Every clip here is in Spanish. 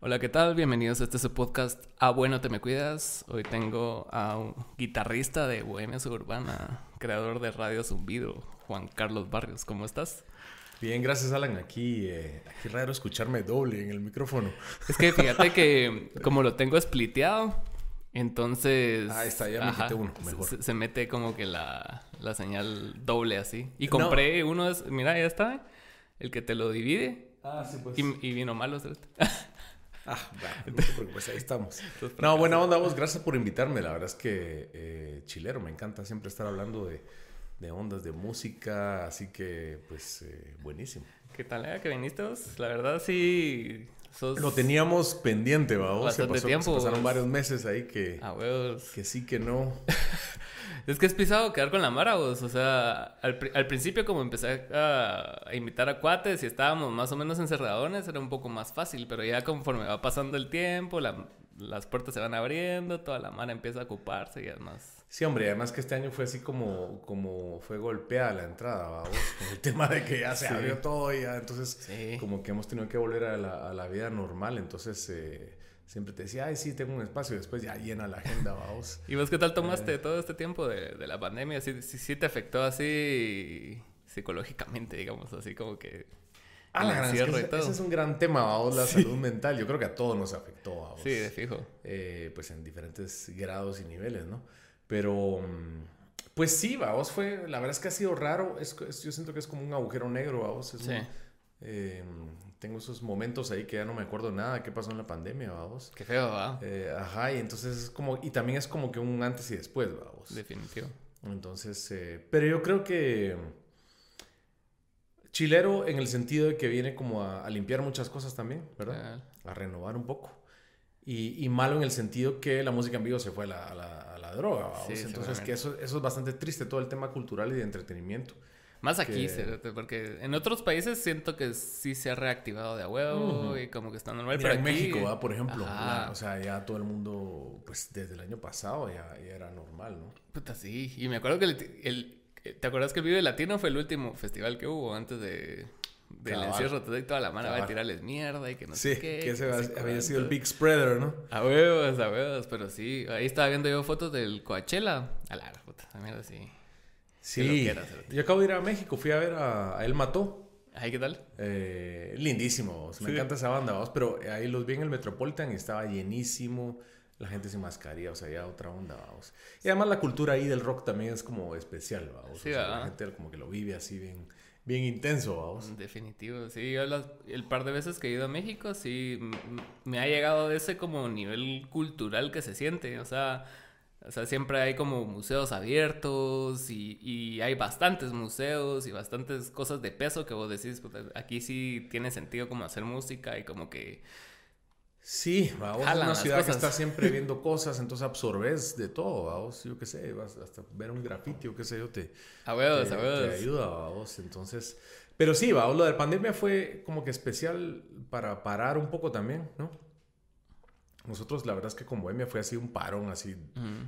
Hola, ¿qué tal? Bienvenidos a este su podcast A Bueno Te Me Cuidas. Hoy tengo a un guitarrista de Bohemia Suburbana, creador de Radio Zumbido, Juan Carlos Barrios. ¿Cómo estás? Bien, gracias Alan. Aquí, eh, aquí raro escucharme doble en el micrófono. Es que fíjate que como lo tengo spliteado, entonces... Ah, está, ya me quité uno, mejor. Se, se, mete como que la, la, señal doble así. Y compré no. uno, mira, ya está, el que te lo divide. Ah, sí, pues. Y, y vino malo, ¿sabes? Ah, bueno, no preocupes, ahí estamos. No, buena onda vos, gracias por invitarme. La verdad es que eh, chilero, me encanta siempre estar hablando de, de ondas de música, así que pues eh, buenísimo. ¿Qué tal eh, que viniste vos? La verdad sí... Sos Lo teníamos pendiente, vamos. Se pasó, tiempo, se pasaron vos. varios meses ahí que, Ah, que sí, que no. Es que es pisado quedar con la Mara, vos. O sea, al, pri- al principio como empecé a, a invitar a cuates y estábamos más o menos encerradones, era un poco más fácil. Pero ya conforme va pasando el tiempo, la- las puertas se van abriendo, toda la Mara empieza a ocuparse y es más... Sí, hombre, además que este año fue así como, como fue golpeada la entrada, vamos. Con el tema de que ya se Sí. abrió todo y ya, entonces Sí. como que hemos tenido que volver a la, a la vida normal, entonces eh, siempre te decía, ay, sí, tengo un espacio, y después ya llena la agenda, vamos. ¿Y vos qué tal tomaste todo este tiempo de, de la pandemia? ¿Sí, sí, sí te afectó así psicológicamente, digamos, así como que... Ah, el la gran- es que encierro y ese, todo. ese es un gran tema, vamos, la salud mental. Yo creo que a todos nos afectó, vamos. Sí, de fijo. eh, pues en diferentes grados y niveles, ¿no? Pero, pues sí, vamos, fue, la verdad es que ha sido raro, es, es- yo siento que es como un agujero negro, vamos. Es Sí. un- eh, tengo esos momentos ahí que ya no me acuerdo nada, qué pasó en la pandemia, vamos. Qué feo, ¿va? Eh, ajá, y entonces es como, y también es como que un antes y después, vamos. Definitivo. Entonces, eh, pero yo creo que chilero en el sentido de que viene como a, a limpiar muchas cosas también, ¿verdad? A renovar un poco. Y, y malo en el sentido que la música en vivo se fue a la, a la, la droga. Sí, Entonces, que eso, eso es bastante triste, todo el tema cultural y de entretenimiento. Más aquí, que- porque en otros países siento que sí se ha reactivado de a huevo y como que está normal. Mira, pero en aquí- México, ¿verdad? por ejemplo, o sea, ya todo el mundo, pues desde el año pasado ya, ya era normal, ¿no? Puta, sí. Y me acuerdo que el, el- ¿Te acuerdas que el Vive Latino fue el último festival que hubo antes de, del Cabal. encierro? Entonces toda la mano va a tirarles mierda y que no Sí, sé qué. que ese no había- sé había sido el. Big Spreader, ¿no? A huevos, a huevos, pero sí. Ahí estaba viendo yo fotos del Coachella. A la puta, mierda sí. Sí, lo quieras, cerote. yo acabo de ir a México, fui a ver a, a Él Mató. Ay, ¿qué tal? Eh, lindísimo, me Sí. encanta esa banda, vamos, pero ahí los vi en el Metropolitan y estaba llenísimo, la gente sin mascarilla, o sea, ya otra onda, vamos. Y además la cultura ahí del rock también es como especial, vamos. Sí, o sea, la gente como que lo vive así bien, bien intenso, vamos. Definitivo, sí. Yo las- el par de veces que he ido a México, sí, me ha llegado ese como nivel cultural que se siente. O sea, o sea siempre hay como museos abiertos y, y hay bastantes museos y bastantes cosas de peso que vos decís, "Puta, aquí sí tiene sentido como hacer música y como que... Sí, vamos, es Jalan una las ciudad que está siempre viendo cosas, entonces absorbes de todo, vamos, yo qué sé, vas hasta ver un grafiti o qué sé yo, te, te, a te ayuda, vamos. Entonces, pero sí, vamos, lo de la pandemia fue como que especial para parar un poco también, ¿no? Nosotros, la verdad es que con Bohemia fue así un parón, así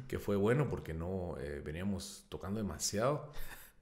que fue bueno porque no eh, veníamos tocando demasiado.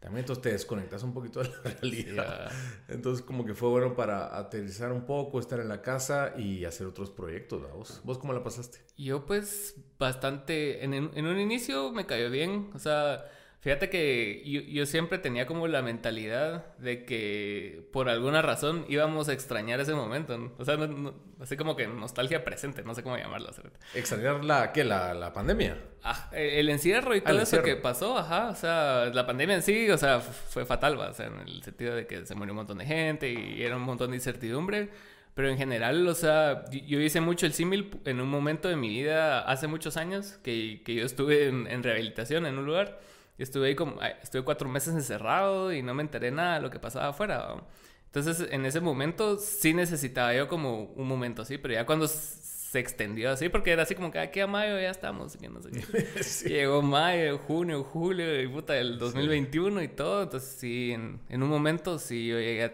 También entonces te desconectas un poquito de la realidad. Ya. Entonces como que fue bueno para aterrizar un poco, estar en la casa y hacer otros proyectos, ¿vos? ¿Vos cómo la pasaste? Yo pues bastante, en, en un inicio me cayó bien, o sea, fíjate que yo, yo siempre tenía como la mentalidad de que por alguna razón íbamos a extrañar ese momento, ¿no? o sea, no- no- así como que nostalgia presente, no sé cómo llamarlo. ¿sabes? ¿Extrañar la, qué? La, la pandemia. Ah, el encierro y todo el eso que pasó, ajá, o sea, la pandemia en sí, o sea, fue fatal, ¿va? o sea, en el sentido de que se murió un montón de gente y era un montón de incertidumbre, pero en general, o sea, yo, yo hice mucho el símil en un momento de mi vida hace muchos años que, que yo estuve en, en rehabilitación en un lugar, y estuve ahí como, estuve cuatro meses encerrado y no me enteré nada de lo que pasaba afuera, ¿va? Entonces, en ese momento sí necesitaba yo como un momento así, pero ya cuando se extendió así, porque era así como que aquí a mayo ya estamos, que no sé qué. Sí. Llegó mayo, junio, julio y puta el 2021 y todo. Entonces sí, en, en un momento sí yo llegué a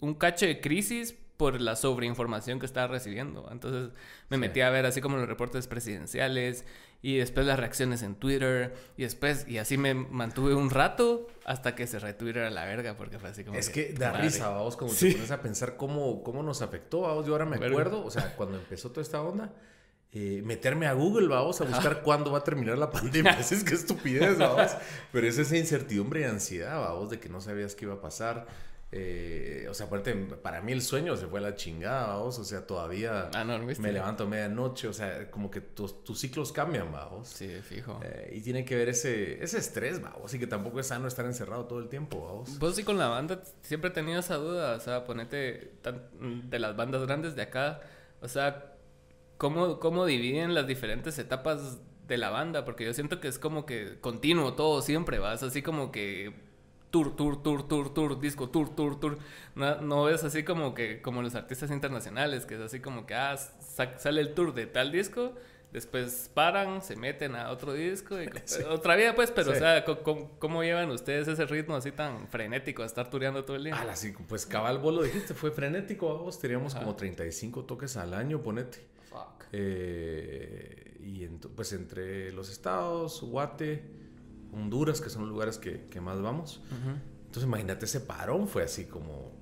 un cacho de crisis por la sobreinformación que estaba recibiendo. Entonces me metí a ver así como los reportes presidenciales y después las reacciones en Twitter y después, y así me mantuve un rato hasta que se Twitter a la verga porque fue así como... Es que, da risa, vamos, como te pones a pensar cómo, cómo nos afectó, vamos, yo ahora me acuerdo, o sea, cuando empezó toda esta onda. Eh, meterme a Google, vamos a buscar cuándo va a terminar la pandemia. es que estupidez, vamos. Pero es esa incertidumbre y ansiedad, vamos, de que no sabías qué iba a pasar. Eh, o sea, aparte, para mí el sueño se fue a la chingada, vamos. O sea, todavía ah, me levanto a medianoche. O sea, como que tus, ciclos cambian, vamos. Sí, fijo. Eh, y tiene que ver ese, ese estrés, vamos. Y que tampoco es sano estar encerrado todo el tiempo, vamos. Vos sí con la banda siempre he tenido esa duda. O sea, ponete de las bandas grandes de acá. O sea, ¿cómo, cómo dividen las diferentes etapas de la banda? Porque yo siento que es como que continuo todo siempre, vas. Así como que tour, tour, tour, tour, tour, disco, tour, tour, tour. No, no es así como que, como los artistas internacionales, que es así como que, ah, sale el tour de tal disco, después paran, se meten a otro disco, y, otra vida pues, pero o sea, ¿cómo, llevan ustedes ese ritmo así tan frenético a estar tureando todo el día? Ah, sí, pues cabal, vos lo dijiste, fue frenético, vos teníamos como 35 toques al año, ponete. Fuck. Eh, y pues entre los estados, Guate Honduras, que son los lugares que, que más vamos. Entonces, imagínate ese parón, fue así como.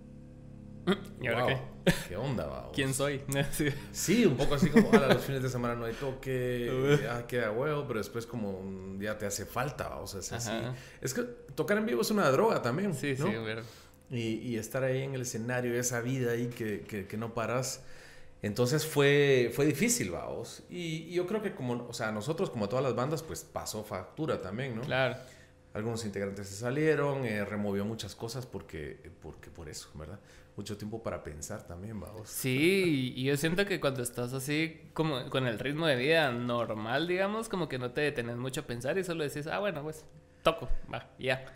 ¿Y ahora qué? ¿Qué onda, va? ¿Quién soy? sí. un poco así como, ahora los fines de semana no hay toque, ya queda huevo, pero después como ya te hace falta, o sea, es así. Es que tocar en vivo es una droga también, Sí, ¿no? sí, y, y, estar ahí en el escenario, esa vida ahí que, que, que no paras entonces fue, fue difícil, vamos. Y, yo creo que como, o sea, nosotros como todas las bandas, pues pasó factura también, ¿no? Claro. Algunos integrantes se salieron, eh, removió muchas cosas porque, porque por eso, ¿verdad? Mucho tiempo para pensar también, vamos. Sí, y yo siento que cuando estás así como con el ritmo de vida normal, digamos, como que no te detenes mucho a pensar y solo decís, ah, bueno, pues toco, va, ya.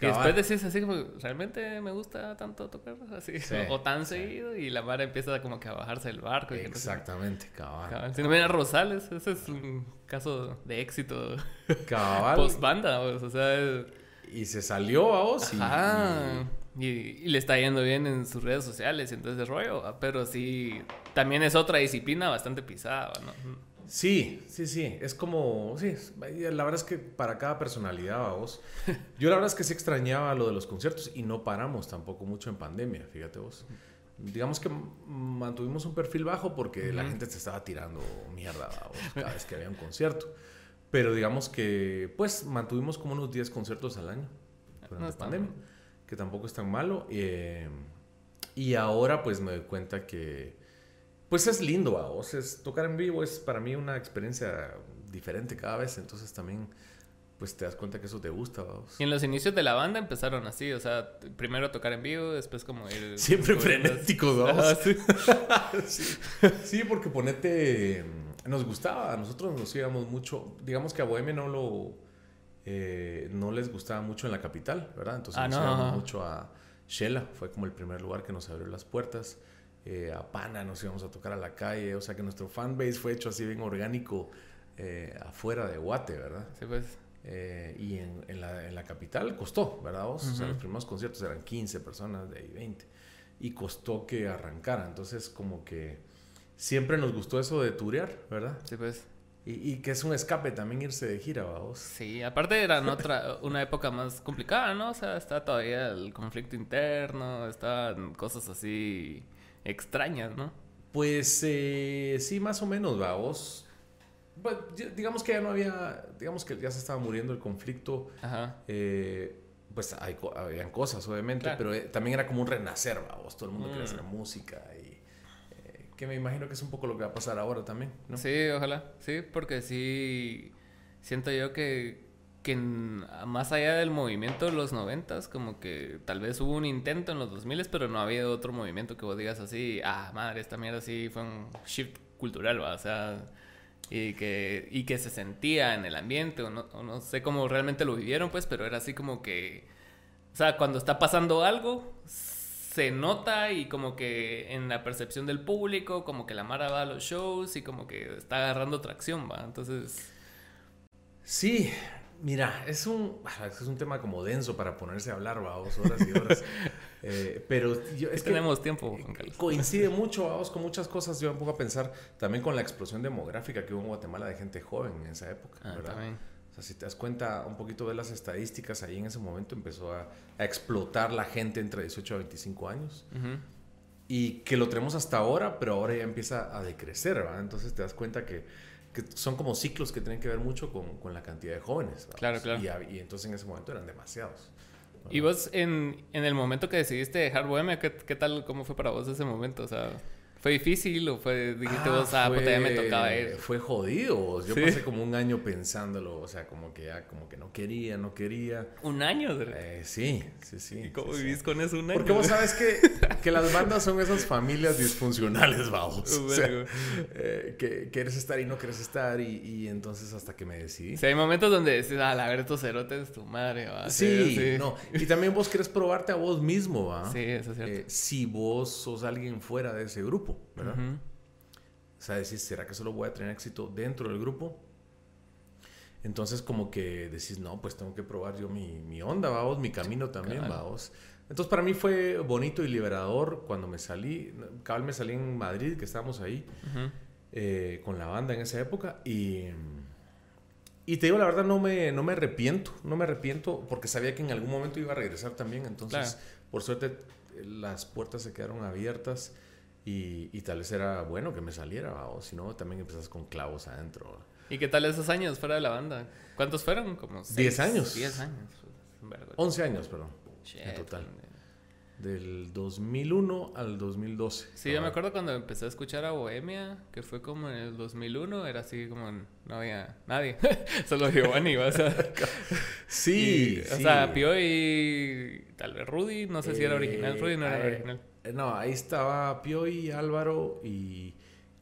Y después decís así como, realmente me gusta tanto tocar así, o, tan seguido, y la mar empieza como que a bajarse del barco. Exactamente, cabal. Si no viene Rosales, ese es un caso de éxito. Cabal. Post banda, o sea. Y se salió a vos y, y... le está yendo bien en sus redes sociales y entonces rollo, pero sí, también es otra disciplina bastante pisada, ¿no? Sí, sí, sí. Es como, sí, la verdad es que para cada personalidad, vos. Yo la verdad es que sí extrañaba lo de los conciertos y no paramos tampoco mucho en pandemia, fíjate vos. Digamos que mantuvimos un perfil bajo porque la gente se estaba tirando mierda cada vez que había un concierto. Pero digamos que, pues, mantuvimos como unos 10 conciertos al año durante la pandemia, que tampoco es tan malo. Eh, y ahora, pues, me doy cuenta que pues es lindo, a vos. Es, tocar en vivo es para mí una experiencia diferente cada vez, entonces también pues te das cuenta que eso te gusta, vamos. Y en los inicios de la banda empezaron así, o sea, primero tocar en vivo, después como ir... Siempre frenéticos, vamos. ¿sí? sí. porque ponete... Nos gustaba, a nosotros nos íbamos mucho, digamos que a Bohemia no lo... Eh, no les gustaba mucho en la capital, ¿verdad? Entonces ah, nos íbamos mucho a Shela, fue como el primer lugar que nos abrió las puertas. Eh, a Pana nos íbamos a tocar a la calle, o sea que nuestro fanbase fue hecho así bien orgánico eh, afuera de Guate, ¿verdad? Sí, pues. Eh, y en, en, la, en, la, capital costó, ¿verdad? O sea, los primeros conciertos eran 15 personas, de ahí 20. Y costó que arrancara. Entonces, como que siempre nos gustó eso de turear, ¿verdad? Sí, pues. Y, y, que es un escape también irse de gira, vamos. Sí, aparte era otra, una época más complicada, ¿no? O sea, está todavía el conflicto interno, estaban cosas así extrañas, ¿no? Pues eh, sí, más o menos, vamos. Digamos que ya no había, digamos que ya se estaba muriendo el conflicto. Ajá. Eh, pues hay, habían cosas, obviamente, pero eh, también era como un renacer, vamos. Todo el mundo quería hacer mm. música y que me imagino que es un poco lo que va a pasar ahora también, ¿no? Sí, ojalá, sí, porque sí siento yo que que más allá del movimiento de los noventas, como que tal vez hubo un intento en los 2000, pero no había otro movimiento que vos digas así, ah, madre, esta mierda sí fue un shift cultural, ¿va? o sea, y que, y que se sentía en el ambiente, o no, no sé cómo realmente lo vivieron, pues, pero era así como que, o sea, cuando está pasando algo, se nota y como que en la percepción del público, como que la Mara va a los shows y como que está agarrando tracción, ¿va? Entonces... Sí, Mira, es un, es un tema como denso para ponerse a hablar, vamos, horas y horas. Eh, pero yo, es que tenemos tiempo, Coincide mucho, vamos, con muchas cosas. Yo me pongo a pensar también con la explosión demográfica que hubo en Guatemala de gente joven en esa época, ah, O sea, si te das cuenta un poquito de las estadísticas, ahí en ese momento empezó a, explotar la gente entre 18 a 25 años. Y que lo tenemos hasta ahora, pero ahora ya empieza a decrecer, ¿verdad? Entonces te das cuenta que, que son como ciclos que tienen que ver mucho con, con la cantidad de jóvenes. Claro, claro. Y, y, entonces en ese momento eran demasiados. ¿Y vos en, en, el momento que decidiste dejar Bohemia, ¿qué, qué tal, cómo fue para vos ese momento? O sea... ¿Fue difícil o fue, dijiste ah, vos, ah, fue, ya me tocaba ir? Fue jodido. Yo pasé como un año pensándolo, o sea, como que ya, como que no quería, no quería. ¿Un año? Eh, sí, sí, sí. ¿Y cómo vivís con eso un año? Porque vos sabes que, que las bandas son esas familias disfuncionales, vamos. O sea, eh, que quieres estar y no quieres estar y, y, entonces hasta que me decidí. Sí, hay momentos donde decís, ah, la ver, estos cerotes, tu madre, va. Sí, sí, no. Y también vos querés probarte a vos mismo, va. Sí, eso es cierto. Eh, si vos sos alguien fuera de ese grupo. ¿Verdad? O sea, decís, ¿será que solo voy a tener éxito dentro del grupo? Entonces como que decís, no, pues tengo que probar yo mi, mi onda, vamos, mi camino también, vamos. Entonces para mí fue bonito y liberador cuando me salí, cabal me salí en Madrid, que estábamos ahí, eh, con la banda en esa época, y, y te digo, la verdad, no me, no me arrepiento, no me arrepiento, porque sabía que en algún momento iba a regresar también, entonces, por suerte, las puertas se quedaron abiertas y, tal vez era bueno que me saliera, o si no, también empezás con clavos adentro. ¿Y qué tal esos años fuera de la banda? ¿Cuántos fueron? Como 10 años. 10 años. 11 años, perdón. en total. Del 2001 al 2012. Sí, yo me acuerdo cuando empecé a escuchar a Bohemia, que fue como en el 2001, era así como no había nadie, solo Giovanni, o sea. sí, O sea, Pio y tal vez Rudy, no sé si era original, Rudy no era eh, original. Eh, no, ahí estaba Pio y Álvaro y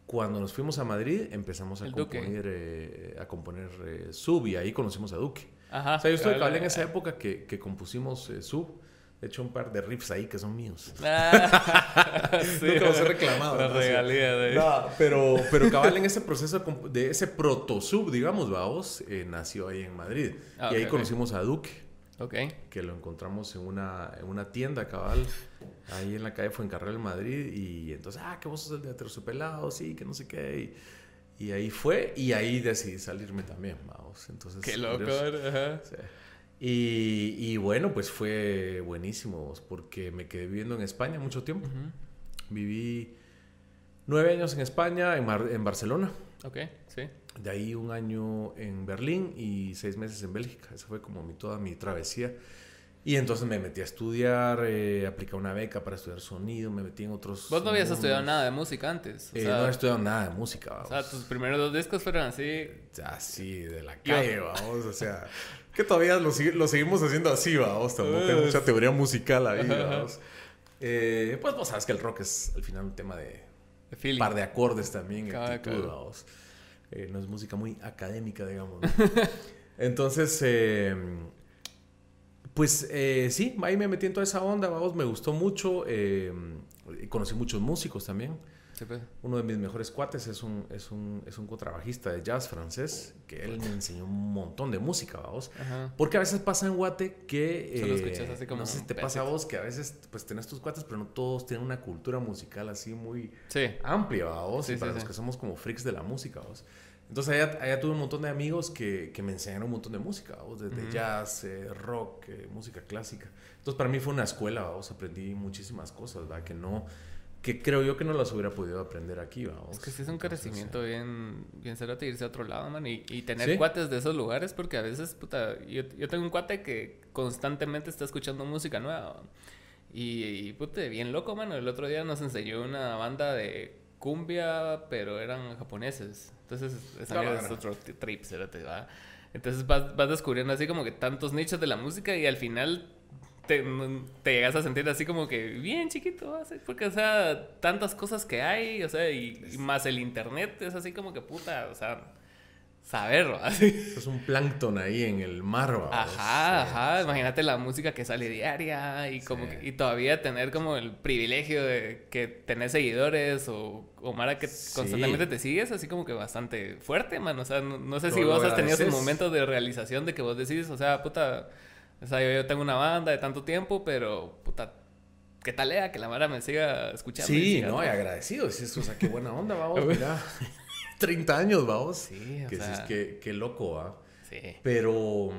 cuando nos fuimos a Madrid empezamos a componer, eh, a componer eh, Sub y ahí conocimos a Duque. Ajá, o sea, yo estuve claro, en esa época que, que compusimos Sub. De hecho, un par de riffs ahí que son míos. Ah, sí, Nunca los he reclamado. La regalía de no, pero, pero cabal en ese proceso de ese proto-sub, digamos, vamos, nació ahí en Madrid. Ah, y ahí conocimos a Duque. Ok. Que lo encontramos en una, en una tienda, cabal, ahí en la calle Fuencarral, Madrid. Y entonces, ah, que vos sos el de Aterciopelado, sí, que no sé qué. Y, ahí fue, y ahí decidí salirme también, vamos. Entonces, qué loco, ajá. Y, y, bueno, pues fue buenísimo, porque me quedé viviendo en España mucho tiempo. Viví nueve años en España, en, en Barcelona. Ok, sí. De ahí un año en Berlín y seis meses en Bélgica. Esa fue como mi, toda mi travesía. Y entonces me metí a estudiar, eh, apliqué una beca para estudiar sonido, me metí en otros... ¿Vos no habías estudiado nada de música antes? Eh, no he estudiado nada de música, vamos. O sea, tus primeros dos discos fueron así... Así, de la calle, vamos, o sea... que todavía lo, lo, seguimos haciendo así, vamos. Tampoco hay mucha teoría musical ahí, vamos. Eh, pues vos sabes que el rock es al final un tema de... Un par de acordes también, actitud, vamos. Eh, no es música muy académica, digamos. Entonces, eh, pues eh, sí, ahí me metí en toda esa onda, vamos, me gustó mucho. conocí muchos músicos también. Pues. Uno de mis mejores cuates es un, es un, es un contrabajista de jazz francés, que él me enseñó un montón de música, vamos. Porque a veces pasa en Guate que... Solo escuchas así como... No sé si te pasa a vos, que a veces pues tenés tus cuates, pero no todos tienen una cultura musical así muy amplia, vamos. y para los que somos como freaks de la música, vamos. Entonces allá, tuve un montón de amigos que, que, me enseñaron un montón de música, desde jazz, eh, rock, eh, música clásica. Entonces para mí fue una escuela, vamos, aprendí muchísimas cosas, ¿verdad? Que no, que creo yo que no las hubiera podido aprender aquí, vamos. Es que sí es un crecimiento bien, bien de irse a otro lado, man, y, y tener cuates de esos lugares, porque a veces, puta, yo, yo, tengo un cuate que constantemente está escuchando música nueva, y, y puta, bien loco, mano, el otro día nos enseñó una banda de cumbia, pero eran japoneses. Entonces, esa es otro trip, ¿verdad? Entonces vas, vas, descubriendo así como que tantos nichos de la música y al final te, te llegas a sentir así como que bien chiquito, porque, o sea, tantas cosas que hay, o sea, y, y más el internet es así como que puta, o sea saberlo. Así. Es un plancton ahí en el mar. Ajá, ajá. Imagínate la música que sale diaria y como y todavía tener como el privilegio de que tenés seguidores o, o Mara que constantemente te sigues, así como que bastante fuerte, man. O sea, no, sé si vos has tenido ese momento de realización de que vos decís, o sea, puta, o sea, yo, yo tengo una banda de tanto tiempo, pero puta, qué talea que la Mara me siga escuchando. Sí, no, y agradecido. Es, o sea, qué buena onda, vamos, mira. 30 años, vamos. Sí, o que, sea... es, que, loco, ¿ah? Sí. Pero,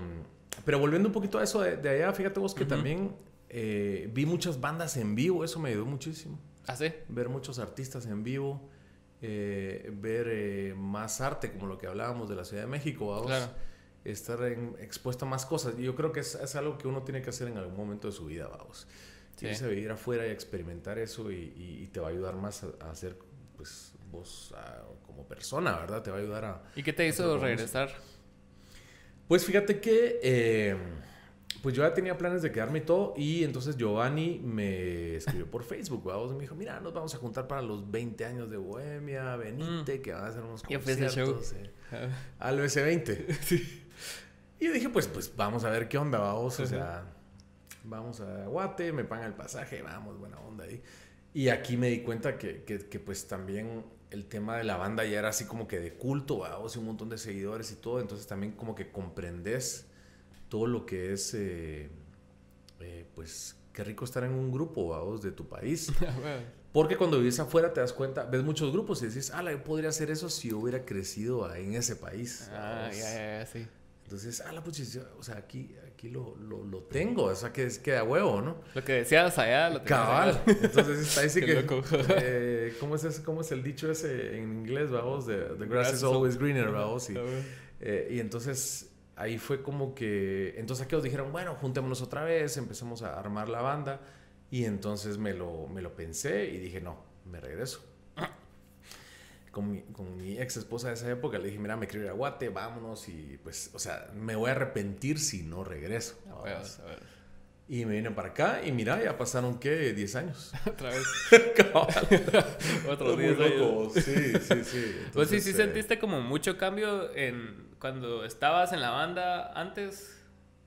pero volviendo un poquito a eso de, allá, fíjate vos que también eh, vi muchas bandas en vivo, eso me ayudó muchísimo. ¿Ah, sí? Ver muchos artistas en vivo, eh, ver eh, más arte, como lo que hablábamos de la Ciudad de México, vamos. Claro. Estar expuesto a más cosas. Yo creo que es, es, algo que uno tiene que hacer en algún momento de su vida, vamos. Sí. Irse a vivir afuera y experimentar eso y, te va a ayudar más a, hacer, pues, vos como persona, ¿verdad? Te va a ayudar a... ¿Y qué te hizo regresar? Pues fíjate que... Eh, pues yo ya tenía planes de quedarme y todo. Y entonces Giovanni me escribió por Facebook, ¿verdad? Y me dijo, mira, nos vamos a juntar para los 20 años de Bohemia, venite, mm. que van a hacer unos conciertos. Eh, al BC20. sí. Y yo dije, pues, pues vamos a ver qué onda, vamos. O sea, vamos a Guate, me pagan el pasaje, vamos, buena onda ahí. Y aquí me di cuenta que, que, pues también el tema de la banda ya era así como que de culto, vamos, y un montón de seguidores y todo. Entonces también como que comprendes todo lo que es, eh, eh, pues, qué rico estar en un grupo, vamos, de tu país. Porque cuando vives afuera te das cuenta, ves muchos grupos y dices, ah, yo podría hacer eso si yo hubiera crecido en ese país. Ah, ya, ya, sí. Entonces, ah, la pucha, o sea, aquí, aquí lo, lo, lo, tengo, o sea, que queda huevo, ¿no? Lo que decías allá, lo Cabal. Entonces, está ahí sí que... Eh, ¿cómo, es ¿Cómo es el dicho ese en inglés, vamos? The, the grass, is always greener, vamos. Y, eh, y entonces, ahí fue como que... Entonces, aquellos dijeron, bueno, juntémonos otra vez, empezamos a armar la banda. Y entonces me lo, me lo pensé y dije, no, me regreso con mi, con mi, ex esposa de esa época, le dije, mira, me quiero ir a Guate, vámonos y pues, o sea, me voy a arrepentir si no regreso. A ver, a ver. Y me vine para acá y mira, ya pasaron, ¿qué? 10 años. Otra vez. Otros 10 años. Sí, sí, sí. pues sí, sí eh, sentiste como mucho cambio en cuando estabas en la banda antes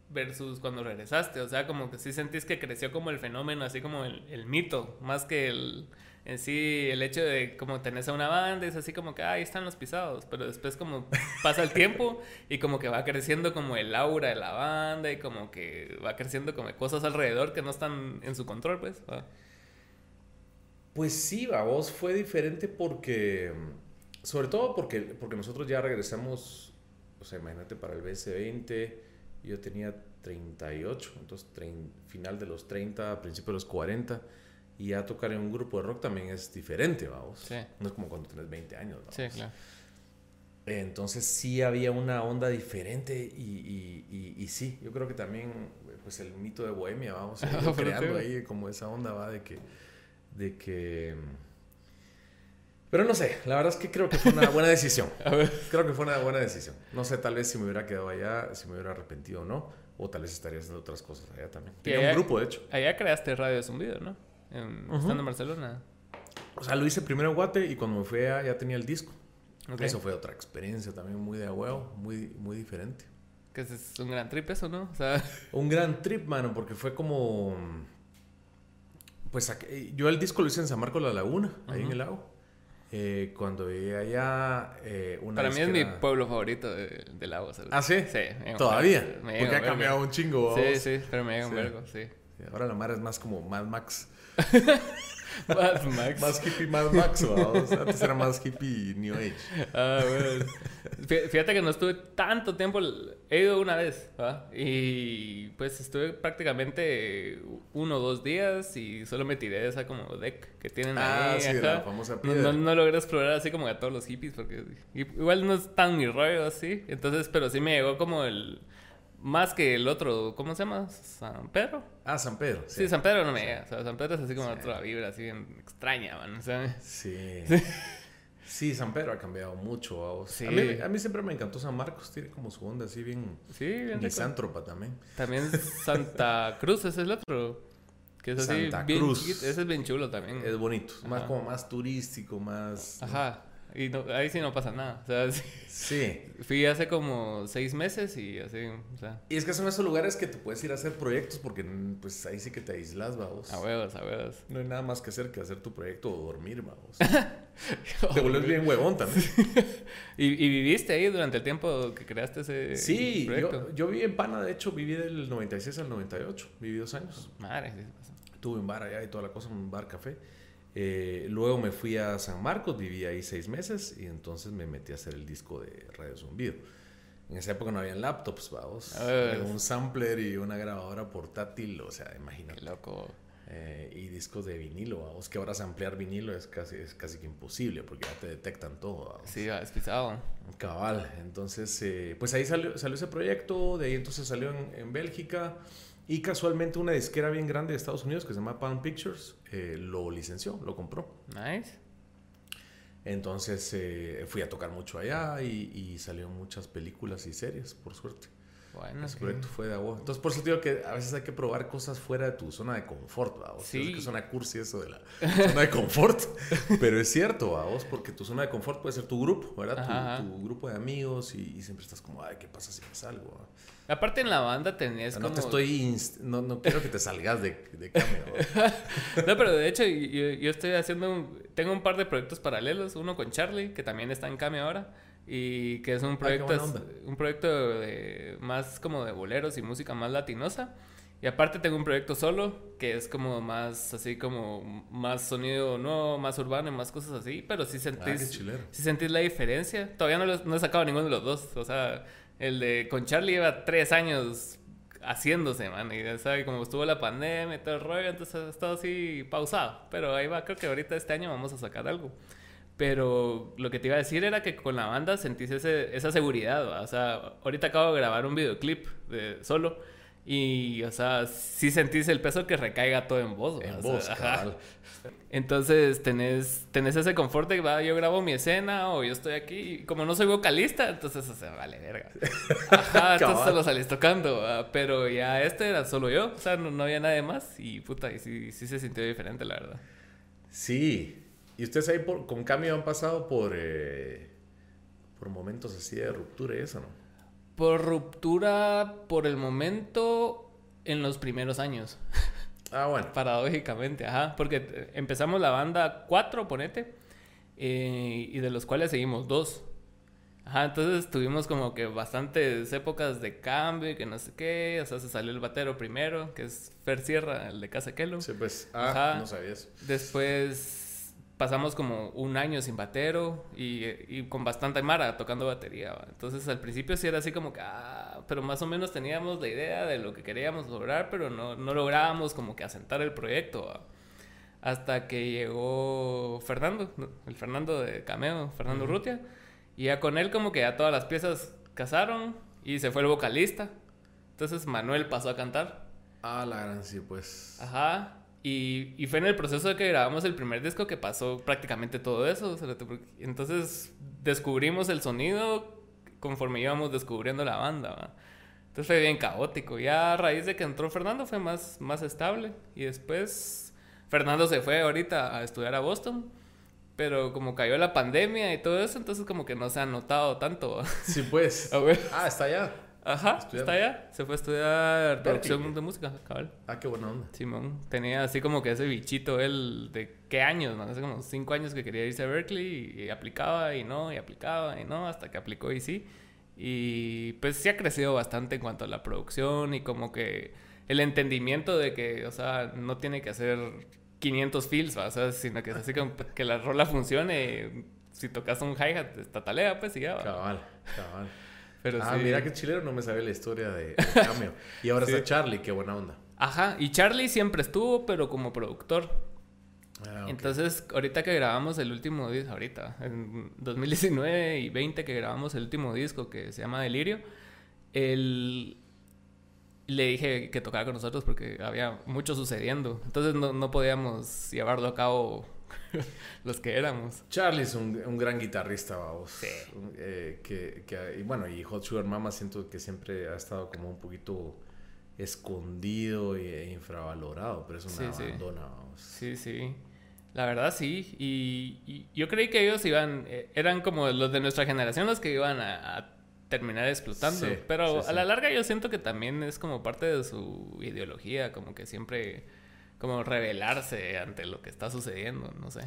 versus cuando regresaste. O sea, como que sí sentís que creció como el fenómeno, así como el, el mito, más que el en sí el hecho de como tenés a una banda es así como que ahí están los pisados, pero después como pasa el tiempo y como que va creciendo como el aura de la banda y como que va creciendo como cosas alrededor que no están en su control, pues. Pues sí, va, vos fue diferente porque, sobre todo porque, porque nosotros ya regresamos, o sea, imagínate para el BS20, yo tenía 38, entonces final de los 30, principio de los 40 y ya tocar en un grupo de rock también es diferente, vamos. Sí. No es como cuando tienes 20 años, vamos. Sí, claro. Entonces sí había una onda diferente y, y, y, sí, yo creo que también pues el mito de Bohemia, vamos, creando ahí como esa onda va de que, de que... Pero no sé, la verdad es que creo que fue una buena decisión. creo que fue una buena decisión. No sé, tal vez si me hubiera quedado allá, si me hubiera arrepentido o no, o tal vez estaría haciendo otras cosas allá también. Tenía un grupo, de hecho. Allá creaste Radio de Zumbido, ¿no? Estando en Barcelona. O sea, lo hice primero en Guate y cuando me fui allá ya tenía el disco. Eso fue otra experiencia también muy de huevo, muy, muy diferente. Que es un gran trip eso, ¿no? O sea... Un gran trip, mano, porque fue como... Pues yo el disco lo hice en San Marcos La Laguna, ahí en el lago. Eh, cuando llegué allá, eh, una Para mí es mi pueblo favorito de, del lago. ¿Ah, sí? Sí. ¿Todavía? Porque ha cambiado un chingo. Sí, sí, pero me llega un vergo, sí. Ahora la mar es más como Mad Max. Mad Max. más hippie Mad Max, Antes era más hippie New Age. Ah, bueno. Fíjate que no estuve tanto tiempo, he ido una vez, Y pues estuve prácticamente uno o dos días y solo me tiré de esa como deck que tienen ah, ahí. Sí, la famosa piedra. No, logré explorar así como a todos los hippies porque igual no es tan mi rollo así. Entonces, pero sí me llegó como el más que el otro, ¿cómo se llama? ¿San Pedro? Ah, San Pedro. Sí, San Pedro no me llega. O sea, San Pedro es así como otra vibra, así bien extraña, man. Sí. sí. San Pedro ha cambiado mucho. Sí. A, mí, a mí siempre me encantó San Marcos. Tiene como su onda así bien... Sí, bien Misántropa también. También Santa Cruz, ese es el otro. Que es así Santa Cruz. Ese es bien chulo también. Es bonito. Más como más turístico, más... Ajá. Y ahí sí no pasa nada. O sea, sí. Fui hace como seis meses y así, o sea. Y es que son esos lugares que te puedes ir a hacer proyectos porque pues ahí sí que te aislas, vamos. A huevos, a huevos. No hay nada más que hacer que hacer tu proyecto o dormir, vamos. te vuelves bien huevón también. ¿Y, viviste ahí durante el tiempo que creaste ese sí, proyecto? Yo, yo viví en Pana, de hecho, viví del 96 al 98. Viví dos años. Madre, Tuve un bar allá y toda la cosa, un bar café. Eh, luego me fui a San Marcos, viví ahí seis meses y entonces me metí a hacer el disco de Radio Zumbido. En esa época no había laptops, vamos. Un sampler y una grabadora portátil, o sea, imagínate. loco. Eh, y discos de vinilo, vamos, que ahora ampliar vinilo es casi, es casi que imposible porque ya te detectan todo. Vamos. Sí, es pisado. Cabal, entonces, eh, pues ahí salió, salió ese proyecto, de ahí entonces salió en, en, Bélgica y casualmente una disquera bien grande de Estados Unidos que se llama Palm Pictures eh, lo licenció, lo compró. Nice. Entonces fui a tocar mucho allá y, y salieron muchas películas y series, por suerte. Bueno, Ese proyecto fue de agua. Entonces, por eso digo que a veces hay que probar cosas fuera de tu zona de confort, ¿vos? Sí. Es que suena cursi eso de la zona de confort. pero es cierto, vos, porque tu zona de confort puede ser tu grupo, ¿verdad? Tu, grupo de amigos y, siempre estás como, ay, ¿qué pasa si pasa algo? Aparte en la banda tenías no te estoy... No, no, quiero que te salgas de, de cambio. no, pero de hecho yo, yo estoy haciendo... tengo un par de proyectos paralelos. Uno con Charlie, que también está en Came ahora y que es un ah, proyecto un proyecto de, más como de boleros y música más latinosa y aparte tengo un proyecto solo que es como más así como más sonido no más urbano y más cosas así pero sí sentís ah, sí sentís la diferencia todavía no, no he sacado ninguno de los dos o sea el de con Charlie lleva tres años haciéndose, man. Y ya sabe, como estuvo la pandemia y todo el rollo, entonces ha estado así pausado. Pero ahí va, creo que ahorita este año vamos a sacar algo. Pero lo que te iba a decir era que con la banda sentís ese, esa seguridad. O sea, ahorita acabo de grabar un videoclip de solo. Y, o sea, sí sentís el peso que recaiga todo en vos. En vos, Entonces tenés, tenés ese confort de, va, yo grabo mi escena o yo estoy aquí. Y como no soy vocalista, entonces, o sea, vale, verga. Ajá, entonces lo salís tocando. Pero ya este era solo yo. O sea, no, había nadie más. Y puta, y sí, sí se sintió diferente, la verdad. Sí, ¿Y ustedes ahí por, con cambio han pasado por, eh, por momentos así de ruptura y eso, no? Por ruptura, por el momento, en los primeros años. Ah, bueno. Paradójicamente, ajá. Porque empezamos la banda cuatro, ponete. Eh, y de los cuales seguimos dos. Ajá, entonces tuvimos como que bastantes épocas de cambio y que no sé qué. O sea, se salió el batero primero, que es Fer Sierra, el de Casa Kelo. Sí, pues. Ah, no sabía eso. Después pasamos como un año sin batero y, y, con bastante mara tocando batería. Entonces al principio sí era así como que, ah, pero más o menos teníamos la idea de lo que queríamos lograr, pero no, no lográbamos como que asentar el proyecto. Hasta que llegó Fernando, el Fernando de Cameo, Fernando Rutia, y ya con él como que ya todas las piezas casaron y se fue el vocalista. Entonces Manuel pasó a cantar. Ah, la gran sí, pues. Ajá. Y, fue en el proceso de que grabamos el primer disco que pasó prácticamente todo eso. Entonces descubrimos el sonido conforme íbamos descubriendo la banda. Entonces fue bien caótico. Ya a raíz de que entró Fernando fue más, más estable. Y después Fernando se fue ahorita a estudiar a Boston. Pero como cayó la pandemia y todo eso, entonces como que no se ha notado tanto. Sí, pues. ah, está allá. Ajá, está allá. Se fue a estudiar producción de música, cabal. Ah, qué buena onda. Simón. Tenía así como que ese bichito él de qué años, ¿no? Hace como cinco años que quería irse a Berkeley y, aplicaba y no, y aplicaba y no, hasta que aplicó y sí. Y pues sí ha crecido bastante en cuanto a la producción y como que el entendimiento de que, o sea, no tiene que hacer 500 fills, o sea, sino que es así como que la rola funcione. Si tocas un hi-hat, talea, pues y ya. Cabal, cabal ah, mira qué chilero, no me sabía la historia de, Cameo. Y ahora está Charlie, qué buena onda. Ajá, y Charlie siempre estuvo, pero como productor. Ah, Entonces, ahorita que grabamos el último disco, ahorita, en 2019 y 20 que grabamos el último disco que se llama Delirio, él le dije que tocara con nosotros porque había mucho sucediendo. Entonces no, no podíamos llevarlo a cabo los que éramos. Charlie es un, gran guitarrista, vamos. Sí. Eh, que, y bueno, y Hot Sugar Mama siento que siempre ha estado como un poquito escondido e infravalorado, pero es una sí, vamos. Sí, sí. La verdad sí. Y, yo creí que ellos iban, eh, eran como los de nuestra generación los que iban a, terminar explotando. pero a la larga yo siento que también es como parte de su ideología, como que siempre como revelarse ante lo que está sucediendo, no sé.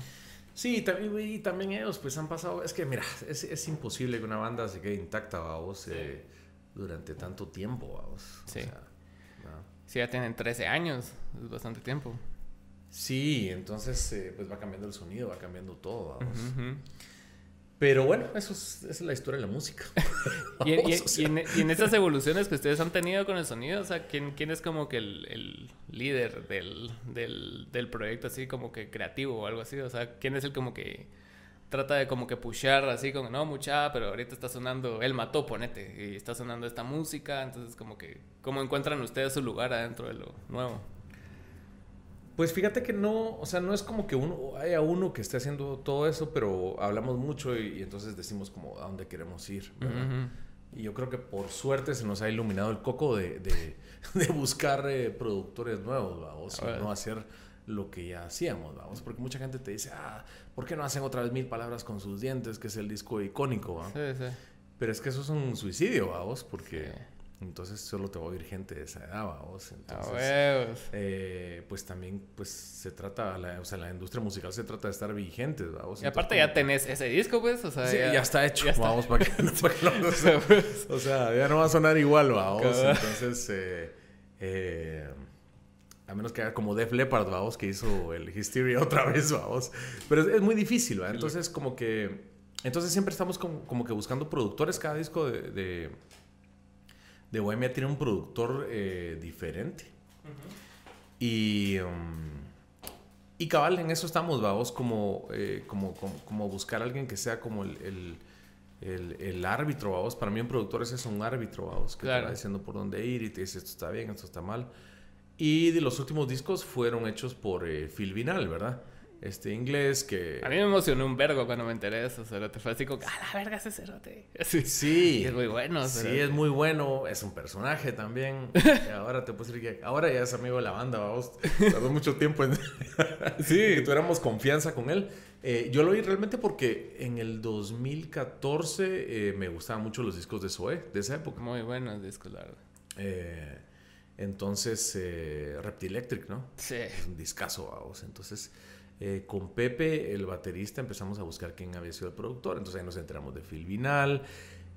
Sí, y también ellos pues han pasado, es que mira, es, es imposible que una banda se quede intacta, vos, eh, durante tanto tiempo, vos. Sí. O sea, sí, ya tienen 13 años, es bastante tiempo. Sí, entonces eh, pues va cambiando el sonido, va cambiando todo. Vamos. Pero bueno, eso es, esa es la historia de la música. y, en, y, esas evoluciones que ustedes han tenido con el sonido, o sea, ¿quién, quién es como que el, el líder del, del, del, proyecto así como que creativo o algo así? O sea, ¿quién es el como que trata de como que pushear así como, no, mucha, pero ahorita está sonando, él mató, ponete, y está sonando esta música, entonces como que, ¿cómo encuentran ustedes su lugar adentro de lo nuevo? Pues fíjate que no, o sea, no es como que uno, haya uno que esté haciendo todo eso, pero hablamos mucho y, entonces decimos como a dónde queremos ir. Y yo creo que por suerte se nos ha iluminado el coco de, de, buscar eh, productores nuevos, vamos, y no hacer lo que ya hacíamos, vamos, porque mucha gente te dice, ah, ¿por qué no hacen otra vez mil palabras con sus dientes, que es el disco icónico? Sí, sí. Pero es que eso es un suicidio, vamos, porque... Entonces solo te va a oír gente de esa edad, vos. Entonces, eh, pues también, pues se trata, la, o sea, la industria musical se trata de estar vigente, vamos. Y aparte ya tenés ese disco, pues, o sea, sí, ya, está hecho, vamos, para que, no, o, sea, ya no va a sonar igual, vamos. Entonces, eh, eh, a menos que haga como Def Leppard, vamos, que hizo el Hysteria otra vez, vamos. Pero es, muy difícil, ¿va? Entonces, como que, entonces siempre estamos como, como que buscando productores cada disco de de Bohemia tiene un productor eh, diferente. Y. Um, y cabal, en eso estamos, vamos, como, eh, como, como, buscar a alguien que sea como el, el, árbitro, vamos. Para mí un productor es un árbitro, vamos, que te va diciendo por dónde ir y te dice esto está bien, esto está mal. Y de los últimos discos fueron hechos por eh, Phil Vinal, ¿verdad? Este inglés que... A mí me emocionó un vergo cuando me enteré de eso, Cerote. Fue así como, ¡ah, la verga ese Cerote! Sí. es muy bueno, Sí, es muy bueno. Es un personaje también. ahora te puedo decir que... Ahora ya es amigo de la banda, vamos. Tardó mucho tiempo en... sí. que tuviéramos confianza con él. Eh, yo lo oí realmente porque en el 2014 eh, me gustaban mucho los discos de Zoe, de esa época. Muy buenos discos, la verdad. Eh, entonces, Reptilectric, ¿no? Sí. Es un discazo, vamos. Entonces... Eh, con Pepe, el baterista, empezamos a buscar quién había sido el productor. Entonces ahí nos enteramos de Phil Vinal,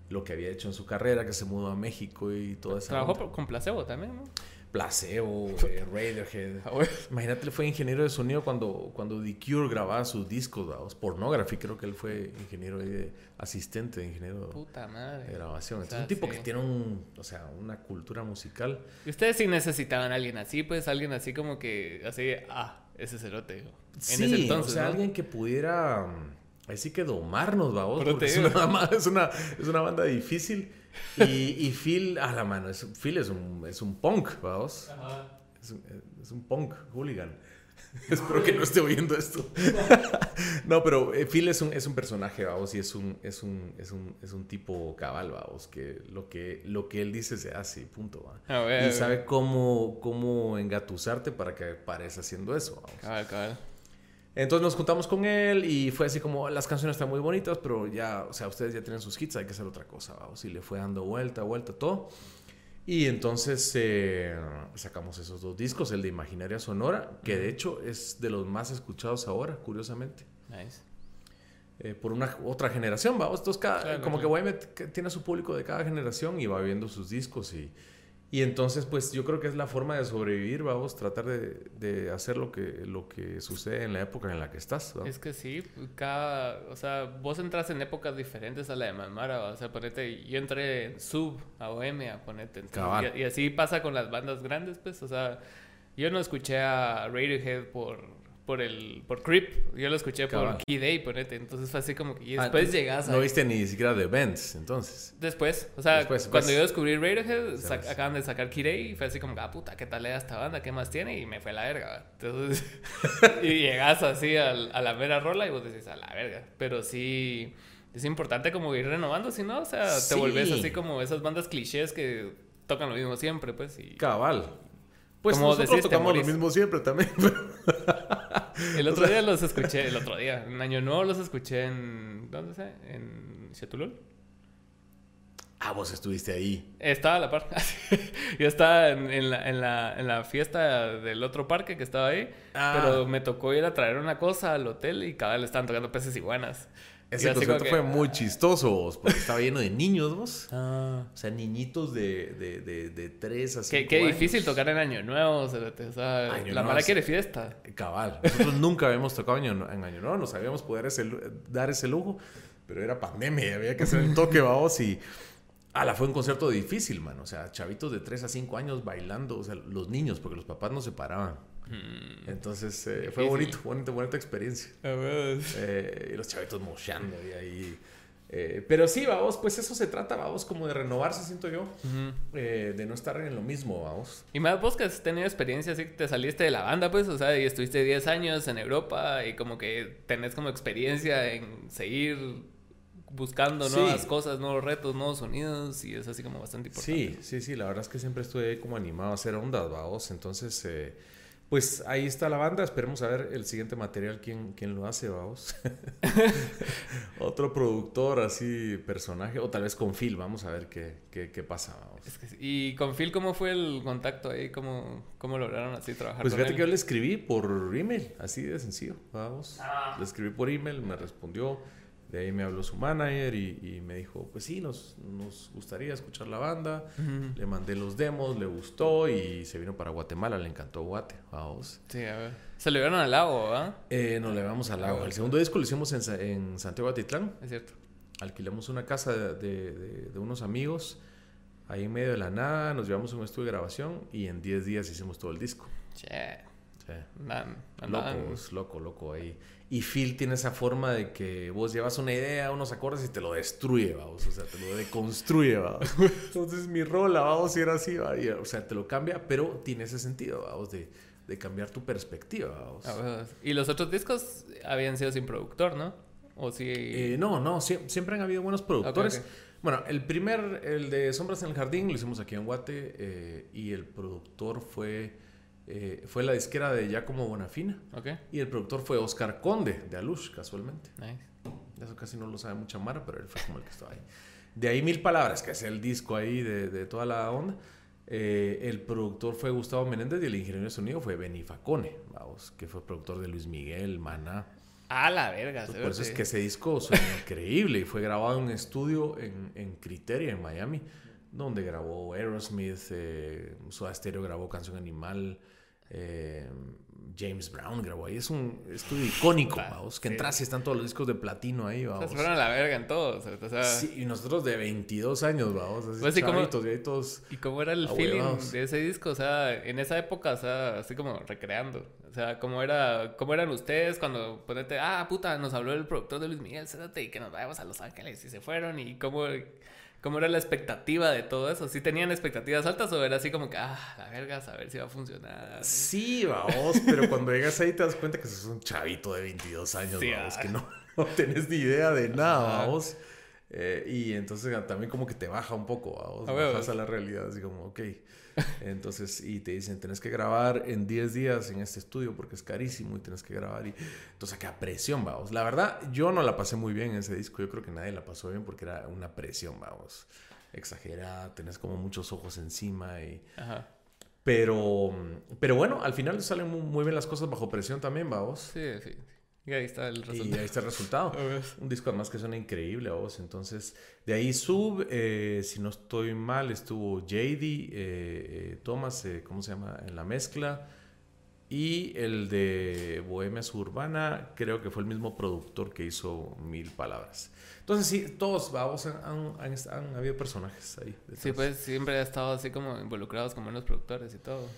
lo que había hecho en su carrera, que se mudó a México y todo eso. Trabajó con Placebo también, ¿no? Placebo, eh, Radiohead. Ah, Imagínate, él fue ingeniero de sonido cuando, cuando The Cure grababa sus discos, ¿vamos? Pornography, creo que él fue ingeniero de, asistente de ingeniero Puta madre. de grabación. Entonces, un tipo que tiene un, o sea, una cultura musical. Y ustedes sí necesitaban a alguien así, pues alguien así como que, así, ah, ese cerote. Sí, en ese entonces, o sea, alguien que pudiera, así que domarnos, vamos, porque es una, es, una, es una banda difícil. Y, y Phil, a la mano, es, Phil es un, es un punk, vamos. Es un, es un punk hooligan. Espero que no esté oyendo esto. no, pero eh, Phil es un, es un personaje, vamos, y es un, es un, es un, es un tipo cabal, vamos, que lo, que lo que él dice se hace, punto. ¿va? y sabe cómo, cómo engatusarte para que pares haciendo eso, vamos. Cabal, cabal. Entonces nos juntamos con él y fue así como, las canciones están muy bonitas, pero ya, o sea, ustedes ya tienen sus hits, hay que hacer otra cosa, vamos. Y le fue dando vuelta, vuelta, todo. Y entonces eh, sacamos esos dos discos, el de Imaginaria Sonora, que de hecho es de los más escuchados ahora, curiosamente. Nice. Eh, por una otra generación, vamos. Entonces, cada, como que Guayme tiene su público de cada generación y va viendo sus discos y y entonces, pues yo creo que es la forma de sobrevivir, vamos, tratar de, de, hacer lo que, lo que sucede en la época en la que estás. Es que sí, cada, o sea, vos entras en épocas diferentes a la de Mamara, o sea, ponete, yo entré en Sub, a Bohemia, ponete. y, y, así pasa con las bandas grandes, pues, o sea, yo no escuché a Radiohead por por el por Creep. Yo lo escuché por Key Day, ponete. Entonces fue así como que y ah, después llegas a... No viste ni siquiera de Events, entonces. Después, o sea, cuando yo descubrí Radiohead, acaban de sacar Key Day y fue así como, ah, puta, ¿qué tal era esta banda? ¿Qué más tiene? Y me fue a la verga. Entonces, y llegas así a la mera rola y vos decís, a la verga. Pero sí, es importante como ir renovando, si no, o sea, te volvés así como esas bandas clichés que tocan lo mismo siempre, pues. Y... Cabal. Pues como nosotros tocamos lo mismo siempre también. el otro día los escuché, el otro día, en Año Nuevo los escuché en, ¿dónde sé? En Chetulul. Ah, vos estuviste ahí. Estaba a la par. Yo estaba en, la, en, la, en, la, fiesta del otro parque que estaba ahí. Ah. Pero me tocó ir a traer una cosa al hotel y cada vez le estaban tocando peces iguanas. Ese concierto fue muy chistoso, vos, porque estaba lleno de niños, vos. Ah. O sea, niñitos de, de, de, de 3 a 5 Qué, qué difícil tocar en Año Nuevo, o sea, la mala quiere fiesta. Cabal. Nosotros nunca habíamos tocado en Año Nuevo, no sabíamos poder ese, dar ese lujo, pero era pandemia, había que hacer el toque, vamos, y... la fue un concierto difícil, man. O sea, chavitos de 3 a 5 años bailando, o sea, los niños, porque los papás no se paraban. Mm. Entonces eh, fue bonito, bonita, bonita experiencia. Eh, y los chavitos mochando y ahí. Eh, pero sí, vamos, pues eso se trata, vamos, como de renovarse, siento yo, de no estar en lo mismo, vamos. Y más vos que has tenido experiencia, así que te saliste de la banda, pues, o sea, y estuviste 10 años en Europa y como que tenés como experiencia en seguir buscando nuevas cosas, nuevos retos, nuevos sonidos y es así como bastante importante. Sí, sí, sí, la verdad es que siempre estuve como animado a hacer ondas, vamos, entonces pues ahí está la banda. Esperemos a ver el siguiente material, quién, quién lo hace, vamos. Otro productor, así, personaje, o tal vez con Phil, vamos a ver qué, qué, qué pasa. ¿Y con Phil cómo fue el contacto ahí? ¿Cómo, cómo lograron así trabajar? Pues fíjate que yo le escribí por email, así de sencillo, vamos. Ah. Le escribí por email, me respondió. De ahí me habló su manager y, me dijo, pues sí, nos, nos gustaría escuchar la banda. Le mandé los demos, le gustó y se vino para Guatemala, le encantó Guate, vamos. Sí, a ver. Se le vieron al lago, ¿verdad? Eh, nos le vamos al lago. El segundo disco lo hicimos en, en Santiago Atitlán. Es cierto. Alquilamos una casa de, de, unos amigos ahí en medio de la nada, nos llevamos a un estudio de grabación y en 10 días hicimos todo el disco. Che. Sí. loco, loco, loco ahí. Y Phil tiene esa forma de que vos llevas una idea, unos acordes y te lo destruye, vamos. O sea, te lo deconstruye, vamos. Entonces mi rola, vamos, a era así, va. o sea, te lo cambia, pero tiene ese sentido, vamos, de, de cambiar tu perspectiva, vamos. Ah, y los otros discos habían sido sin productor, ¿no? ¿O sí? Eh, no, no, siempre han habido buenos productores. Bueno, el primer, el de Sombras en el Jardín, lo hicimos aquí en Guate eh, y el productor fue eh, fue la disquera de Giacomo Bonafina. Okay. Y el productor fue Oscar Conde, de Alush, casualmente. Eso casi no lo sabe mucha Mara, pero él fue como el que estaba ahí. De ahí Mil Palabras, que es el disco ahí de, de toda la onda. Eh, el productor fue Gustavo Menéndez y el ingeniero de sonido fue Benny Facone, vamos, que fue productor de Luis Miguel, Maná. A la verga, Por eso es que ese disco suena increíble y fue grabado en un estudio en, en Criteria, en Miami, donde grabó Aerosmith, eh, Soda Stereo grabó Canción Animal, eh, James Brown grabó ahí. Es un estudio icónico, vamos. Que entras y están todos los discos de platino ahí, vamos. se fueron a la verga en todos. Sí, y nosotros de 22 años, vamos. Así pues, chavitos, y, ahí todos ¿Y cómo era el feeling de ese disco? O sea, en esa época, o sea, así como recreando. O sea, ¿cómo, era, cómo eran ustedes cuando ponete, ah, puta, nos habló el productor de Luis Miguel, cédate y que nos vayamos a Los Ángeles y se fueron y cómo ¿Cómo era la expectativa de todo eso? ¿Sí tenían expectativas altas o era así como que, ah, la verga, a ver si va a funcionar? Sí, vamos, pero cuando llegas ahí te das cuenta que sos un chavito de 22 años, vamos, que no, no tenés ni idea de nada, vamos. Eh, y entonces también como que te baja un poco, vamos, bajas a la realidad, así como, ok. Entonces, y te dicen, tenés que grabar en 10 días en este estudio porque es carísimo y tienes que grabar. Y, entonces, qué presión, vamos. La verdad, yo no la pasé muy bien en ese disco. Yo creo que nadie la pasó bien porque era una presión, vamos. Exagerada, tenés como muchos ojos encima y... Pero, pero bueno, al final salen muy, bien las cosas bajo presión también, vamos. Sí, sí. Y ahí está el resultado. Y ahí está el resultado. Un disco además que suena increíble a vos. Entonces, de ahí sub, eh, si no estoy mal, estuvo JD, eh, eh, Thomas, ¿cómo se llama? En la mezcla. Y el de Bohemia Suburbana, creo que fue el mismo productor que hizo Mil Palabras. Entonces, sí, todos, vamos, han, han, han, habido personajes ahí. Sí, pues siempre ha estado así como involucrados con buenos productores y todo.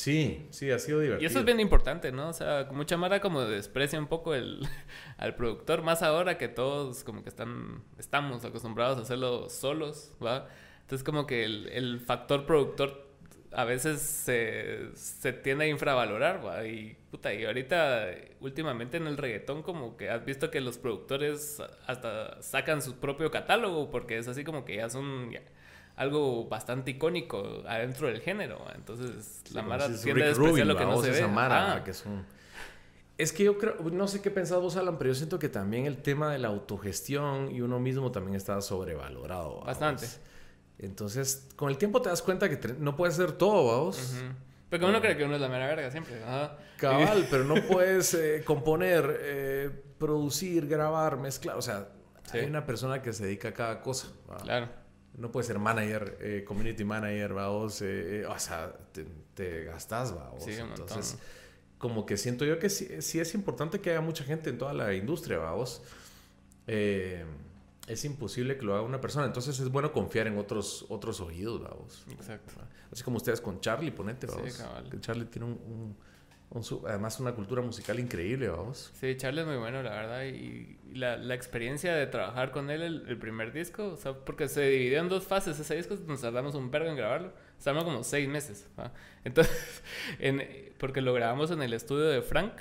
Sí, sí, ha sido divertido. Y eso es bien importante, ¿no? O sea, mucha Mara como desprecia un poco el, al productor, más ahora que todos como que están, estamos acostumbrados a hacerlo solos, ¿va? Entonces como que el, el factor productor a veces se, se, tiende a infravalorar, ¿va? Y, puta, y ahorita, últimamente en el reggaetón, como que has visto que los productores hasta sacan su propio catálogo, porque es así como que ya son algo bastante icónico adentro del género. Entonces, la Mara tiende a despreciar lo que no se ve. Mara, que es un... Es que yo creo, no sé qué pensás vos, Alan, pero yo siento que también el tema de la autogestión y uno mismo también está sobrevalorado. Bastante. Entonces, con el tiempo te das cuenta que no puedes hacer todo, vamos. Pero uno cree que uno es la mera verga siempre. Cabal, pero no puedes eh, componer eh, producir, grabar, mezclar, o sea, hay una persona que se dedica a cada cosa. Claro. No puede ser manager, eh, community manager, vamos, eh, o sea, te, te gastas, vamos. Sí, Entonces, como que siento yo que sí, sí, es importante que haya mucha gente en toda la industria, vamos. Eh, es imposible que lo haga una persona. Entonces es bueno confiar en otros, otros oídos, vamos. Exacto. Así como ustedes con Charlie, ponete, vamos. Sí, cabal. Charlie tiene un, además una cultura musical increíble, vamos. Sí, Charlie es muy bueno, la verdad. Y la, la experiencia de trabajar con él, el, primer disco, o sea, porque se dividió en dos fases ese disco, nos tardamos un vergo en grabarlo. Estamos como seis meses. Entonces, en, porque lo grabamos en el estudio de Frank.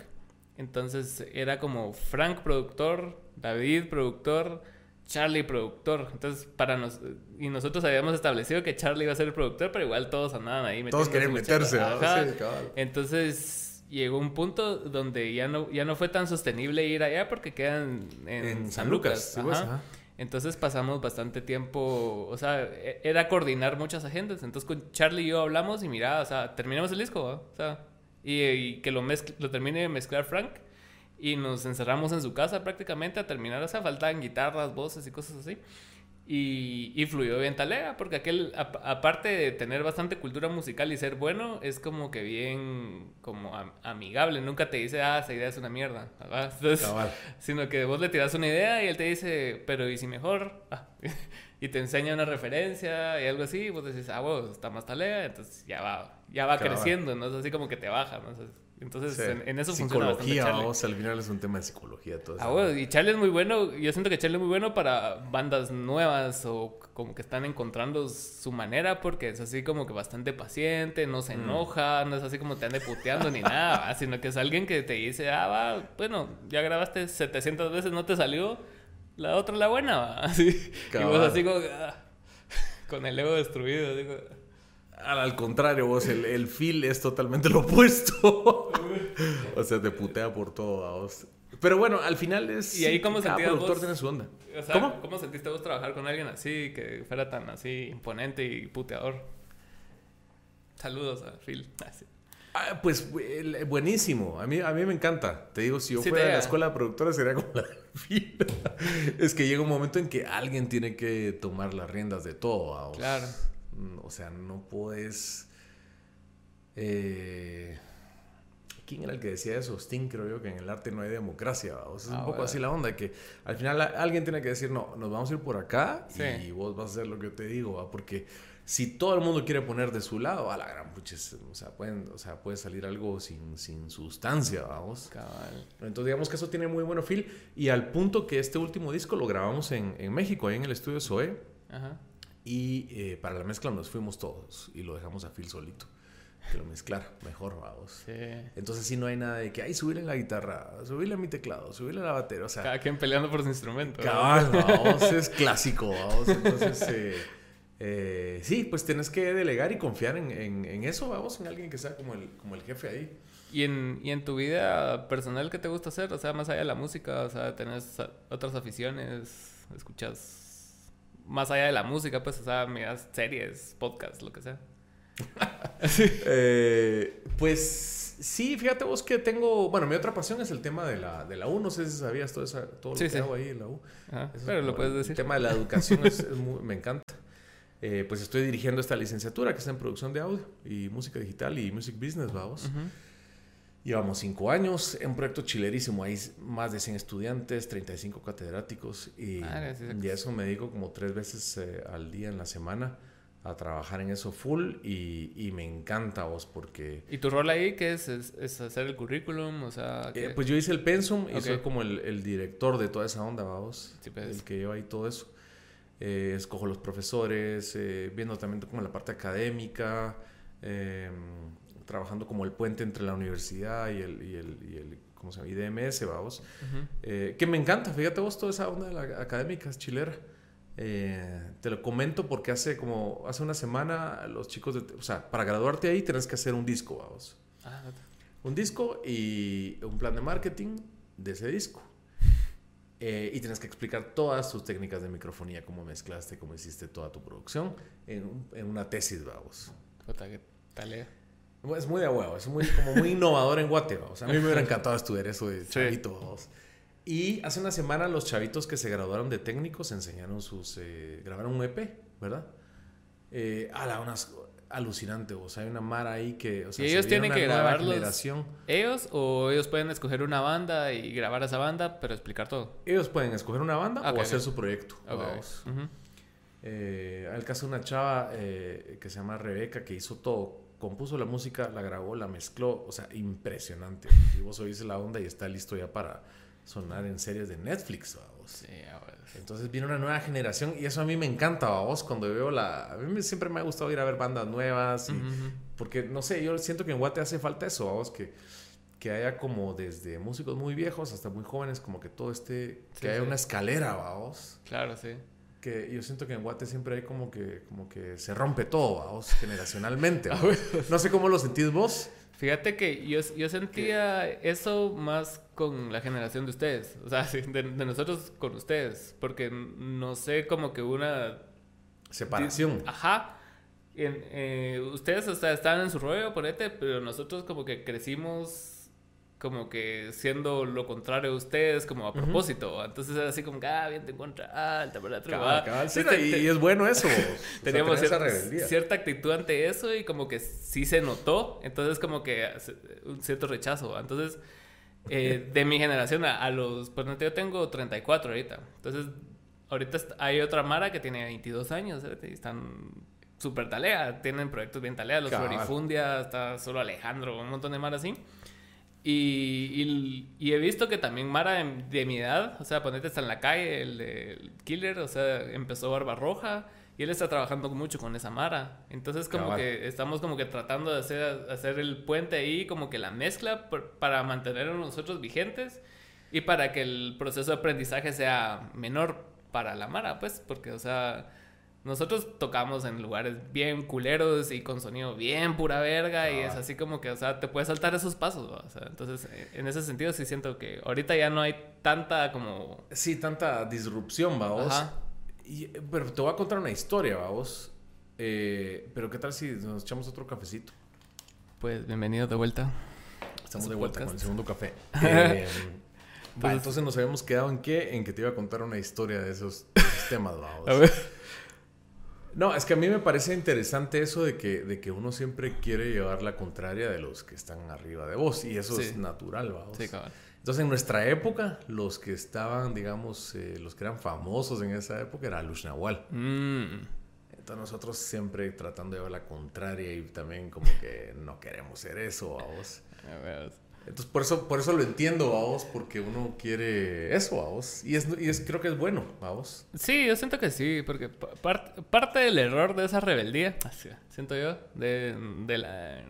Entonces era como Frank productor, David productor, Charlie productor. Entonces, para nos y nosotros habíamos establecido que Charlie iba a ser el productor, pero igual todos andaban ahí Todos querían meterse, Entonces, llegó un punto donde ya no ya no fue tan sostenible ir allá porque quedan en, San, Lucas. Pues, Entonces pasamos bastante tiempo, o sea, e, era coordinar muchas agendas. Entonces con Charlie y yo hablamos y mira, o sea, terminamos el disco, o sea, y, que lo, lo termine de mezclar Frank y nos encerramos en su casa prácticamente a terminar. O sea, faltaban guitarras, voces y cosas así. Y, y fluyó bien Talega, porque aquel, aparte de tener bastante cultura musical y ser bueno, es como que bien como amigable. Nunca te dice, ah, esa idea es una mierda. sino que vos le tiras una idea y él te dice, pero ¿y si mejor? Ah, y te enseña una referencia y algo así. Y vos decís, ah, vos está más Talega. Entonces ya va, ya va creciendo, ¿no? Es así como que te baja, ¿no? Entonces, en, eso Psicología, vamos, al final es un tema de psicología todo eso. Ah, y Charlie es muy bueno, yo siento que Charlie es muy bueno para bandas nuevas o como que están encontrando su manera porque es así como que bastante paciente, no se mm. enoja, no es así como te ande puteando ni nada, sino que es alguien que te dice, ah, va, bueno, ya grabaste 700 veces, no te salió, la otra la buena, va. Así, y vos así como, ah, con el ego destruido, digo... Al contrario, vos, el, el feel es totalmente lo opuesto. o sea, te putea por todo, vos. Pero bueno, al final es. ¿Y ahí cómo cada productor tiene su onda. ¿Cómo? ¿Cómo sentiste vos trabajar con alguien así, que fuera tan así imponente y puteador? Saludos a Phil. Ah, pues buenísimo. A mí, a mí me encanta. Te digo, si yo fuera de la escuela de productora sería como la Phil. es que llega un momento en que alguien tiene que tomar las riendas de todo. Claro. Mm, o sea, no puedes... Eh, ¿Quién era el que decía eso? Sting, creo yo, que en el arte no hay democracia. O sea, es un ah, poco así la onda, que al final alguien tiene que decir, no, nos vamos a ir por acá y vos vas a hacer lo que yo te digo, porque si todo el mundo quiere poner de su lado, a la gran puches, o sea, pueden, o sea, puede salir algo sin, sin sustancia, vamos. Entonces, digamos que eso tiene muy buen feel y al punto que este último disco lo grabamos en, en México, ahí en el estudio Zoe. Ajá. Y eh, para la mezcla nos fuimos todos y lo dejamos a Phil solito. Que lo mezclara mejor, vamos. Sí. Entonces sí no hay nada de que, ay, subirle la guitarra, subirle a mi teclado, subirle a la batería, o sea... Cada quien peleando por su instrumento. Cabal, vamos, es clásico, vamos. Entonces, eh, eh, sí, pues tienes que delegar y confiar en, en, eso, vamos, en alguien que sea como el, como el jefe ahí. ¿Y en, ¿Y en tu vida personal qué te gusta hacer? O sea, más allá de la música, o sea, ¿tenés otras aficiones? ¿Escuchas más allá de la música, pues, o sea, miras series, podcasts, lo que sea. Eh, pues sí, fíjate vos que tengo, bueno, mi otra pasión es el tema de la, de la U, no sé si sabías todo, eso, todo lo que hago ahí en la U. pero lo puedes decir. El tema de la educación me encanta. Eh, pues estoy dirigiendo esta licenciatura que está en producción de audio y música digital y music business, vamos. Llevamos cinco años, en un proyecto chilerísimo, hay más de 100 estudiantes, 35 catedráticos y, ah, y eso me dedico como tres veces eh, al día en la semana a trabajar en eso full y, y, me encanta vos porque... ¿Y tu rol ahí qué es? ¿Es, hacer el currículum? O sea, eh, pues yo hice el pensum y soy como el, el, director de toda esa onda, vos. Pues. El que lleva ahí todo eso. Eh, escojo los profesores, viendo también como la parte académica. Trabajando como el puente entre la universidad y el, y el, y el ¿cómo se llama? IDMS, vamos. Eh, que me encanta, fíjate vos toda esa onda de la académica chilera. Eh, te lo comento porque hace como, hace una semana los chicos, de, o sea, para graduarte ahí tienes que hacer un disco, vamos. Ah, un disco y un plan de marketing de ese disco. Eh, y tienes que explicar todas tus técnicas de microfonía, cómo mezclaste, cómo hiciste toda tu producción en, en una tesis, vamos. Es muy de huevo, es muy, como muy innovador en Guate, O sea, a mí me hubiera encantado estudiar eso de chavito, Y hace una semana los chavitos que se graduaron de técnicos enseñaron sus... Eh, grabaron un EP, ¿verdad? Eh, a la unas alucinante, o sea, hay una mara ahí que... O sea, ¿Y ellos tienen que grabarlos ellos o ellos pueden escoger una banda y grabar a esa banda, pero explicar todo? Ellos pueden escoger una banda o hacer su proyecto. Okay. Eh, el caso de una chava eh, que se llama Rebeca que hizo todo, compuso la música, la grabó, la mezcló, o sea, impresionante. Y vos oís la onda y está listo ya para sonar en series de Netflix, vamos. Sí, Entonces viene una nueva generación y eso a mí me encanta, vos, cuando veo la... A mí siempre me ha gustado ir a ver bandas nuevas, porque no sé, yo siento que en Guate hace falta eso, vamos, que, que haya como desde músicos muy viejos hasta muy jóvenes, como que todo esté, que haya una escalera, vamos. Claro, sí. Que yo siento que en Guate siempre hay como que, como que se rompe todo, vamos, generacionalmente. no sé cómo lo sentís vos. Fíjate que yo, yo sentía eso más con la generación de ustedes, o sea, de, nosotros con ustedes, porque no sé, como que una... Separación. Ajá. Eh, ustedes o sea, estaban en su rollo, ponete, pero nosotros como que crecimos como que siendo lo contrario a ustedes, como a propósito. Entonces era así como, ah, bien te encuentra, ah, el cabal, sí, y, es bueno eso. Teníamos cierta, cierta, actitud ante eso y como que sí se notó. Entonces como que un cierto rechazo. Entonces, eh, de mi generación a, los, pues yo tengo 34 ahorita. Entonces, ahorita hay otra Mara que tiene 22 años y están súper talea, tienen proyectos bien talea, los Florifundia, está solo Alejandro, un montón de Mara así. Y, y, he visto que también Mara de, mi edad, o sea, ponete está en la calle, el, Killer, o sea, empezó Barba Roja y él está trabajando mucho con esa Mara. Entonces, como que estamos como que tratando de hacer, hacer el puente ahí, como que la mezcla para mantenernos nosotros vigentes y para que el proceso de aprendizaje sea menor para la Mara, pues, porque, o sea nosotros tocamos en lugares bien culeros y con sonido bien pura verga y es así como que, o sea, te puedes saltar esos pasos, o sea, entonces en ese sentido sí siento que ahorita ya no hay tanta como... Sí, tanta disrupción, vamos. Ajá. pero te voy a contar una historia, vamos. Eh, pero ¿qué tal si nos echamos otro cafecito? Pues bienvenido de vuelta. Estamos de vuelta con el segundo café. Eh, pues, entonces nos habíamos quedado en qué? En que te iba a contar una historia de esos, temas, vamos. A ver. No, es que a mí me parece interesante eso de que, de que uno siempre quiere llevar la contraria de los que están arriba de vos. Y eso es natural, vamos. Sí, Entonces, en nuestra época, los que estaban, digamos, eh, los que eran famosos en esa época era Lush Nahual. Mm. Entonces, nosotros siempre tratando de llevar la contraria y también como que no queremos ser eso, vamos. Entonces, por eso, por eso lo entiendo, vamos, porque uno quiere eso, vos Y, es, y es, creo que es bueno, vos Sí, yo siento que sí, porque parte del error de esa rebeldía, siento yo, de, de la,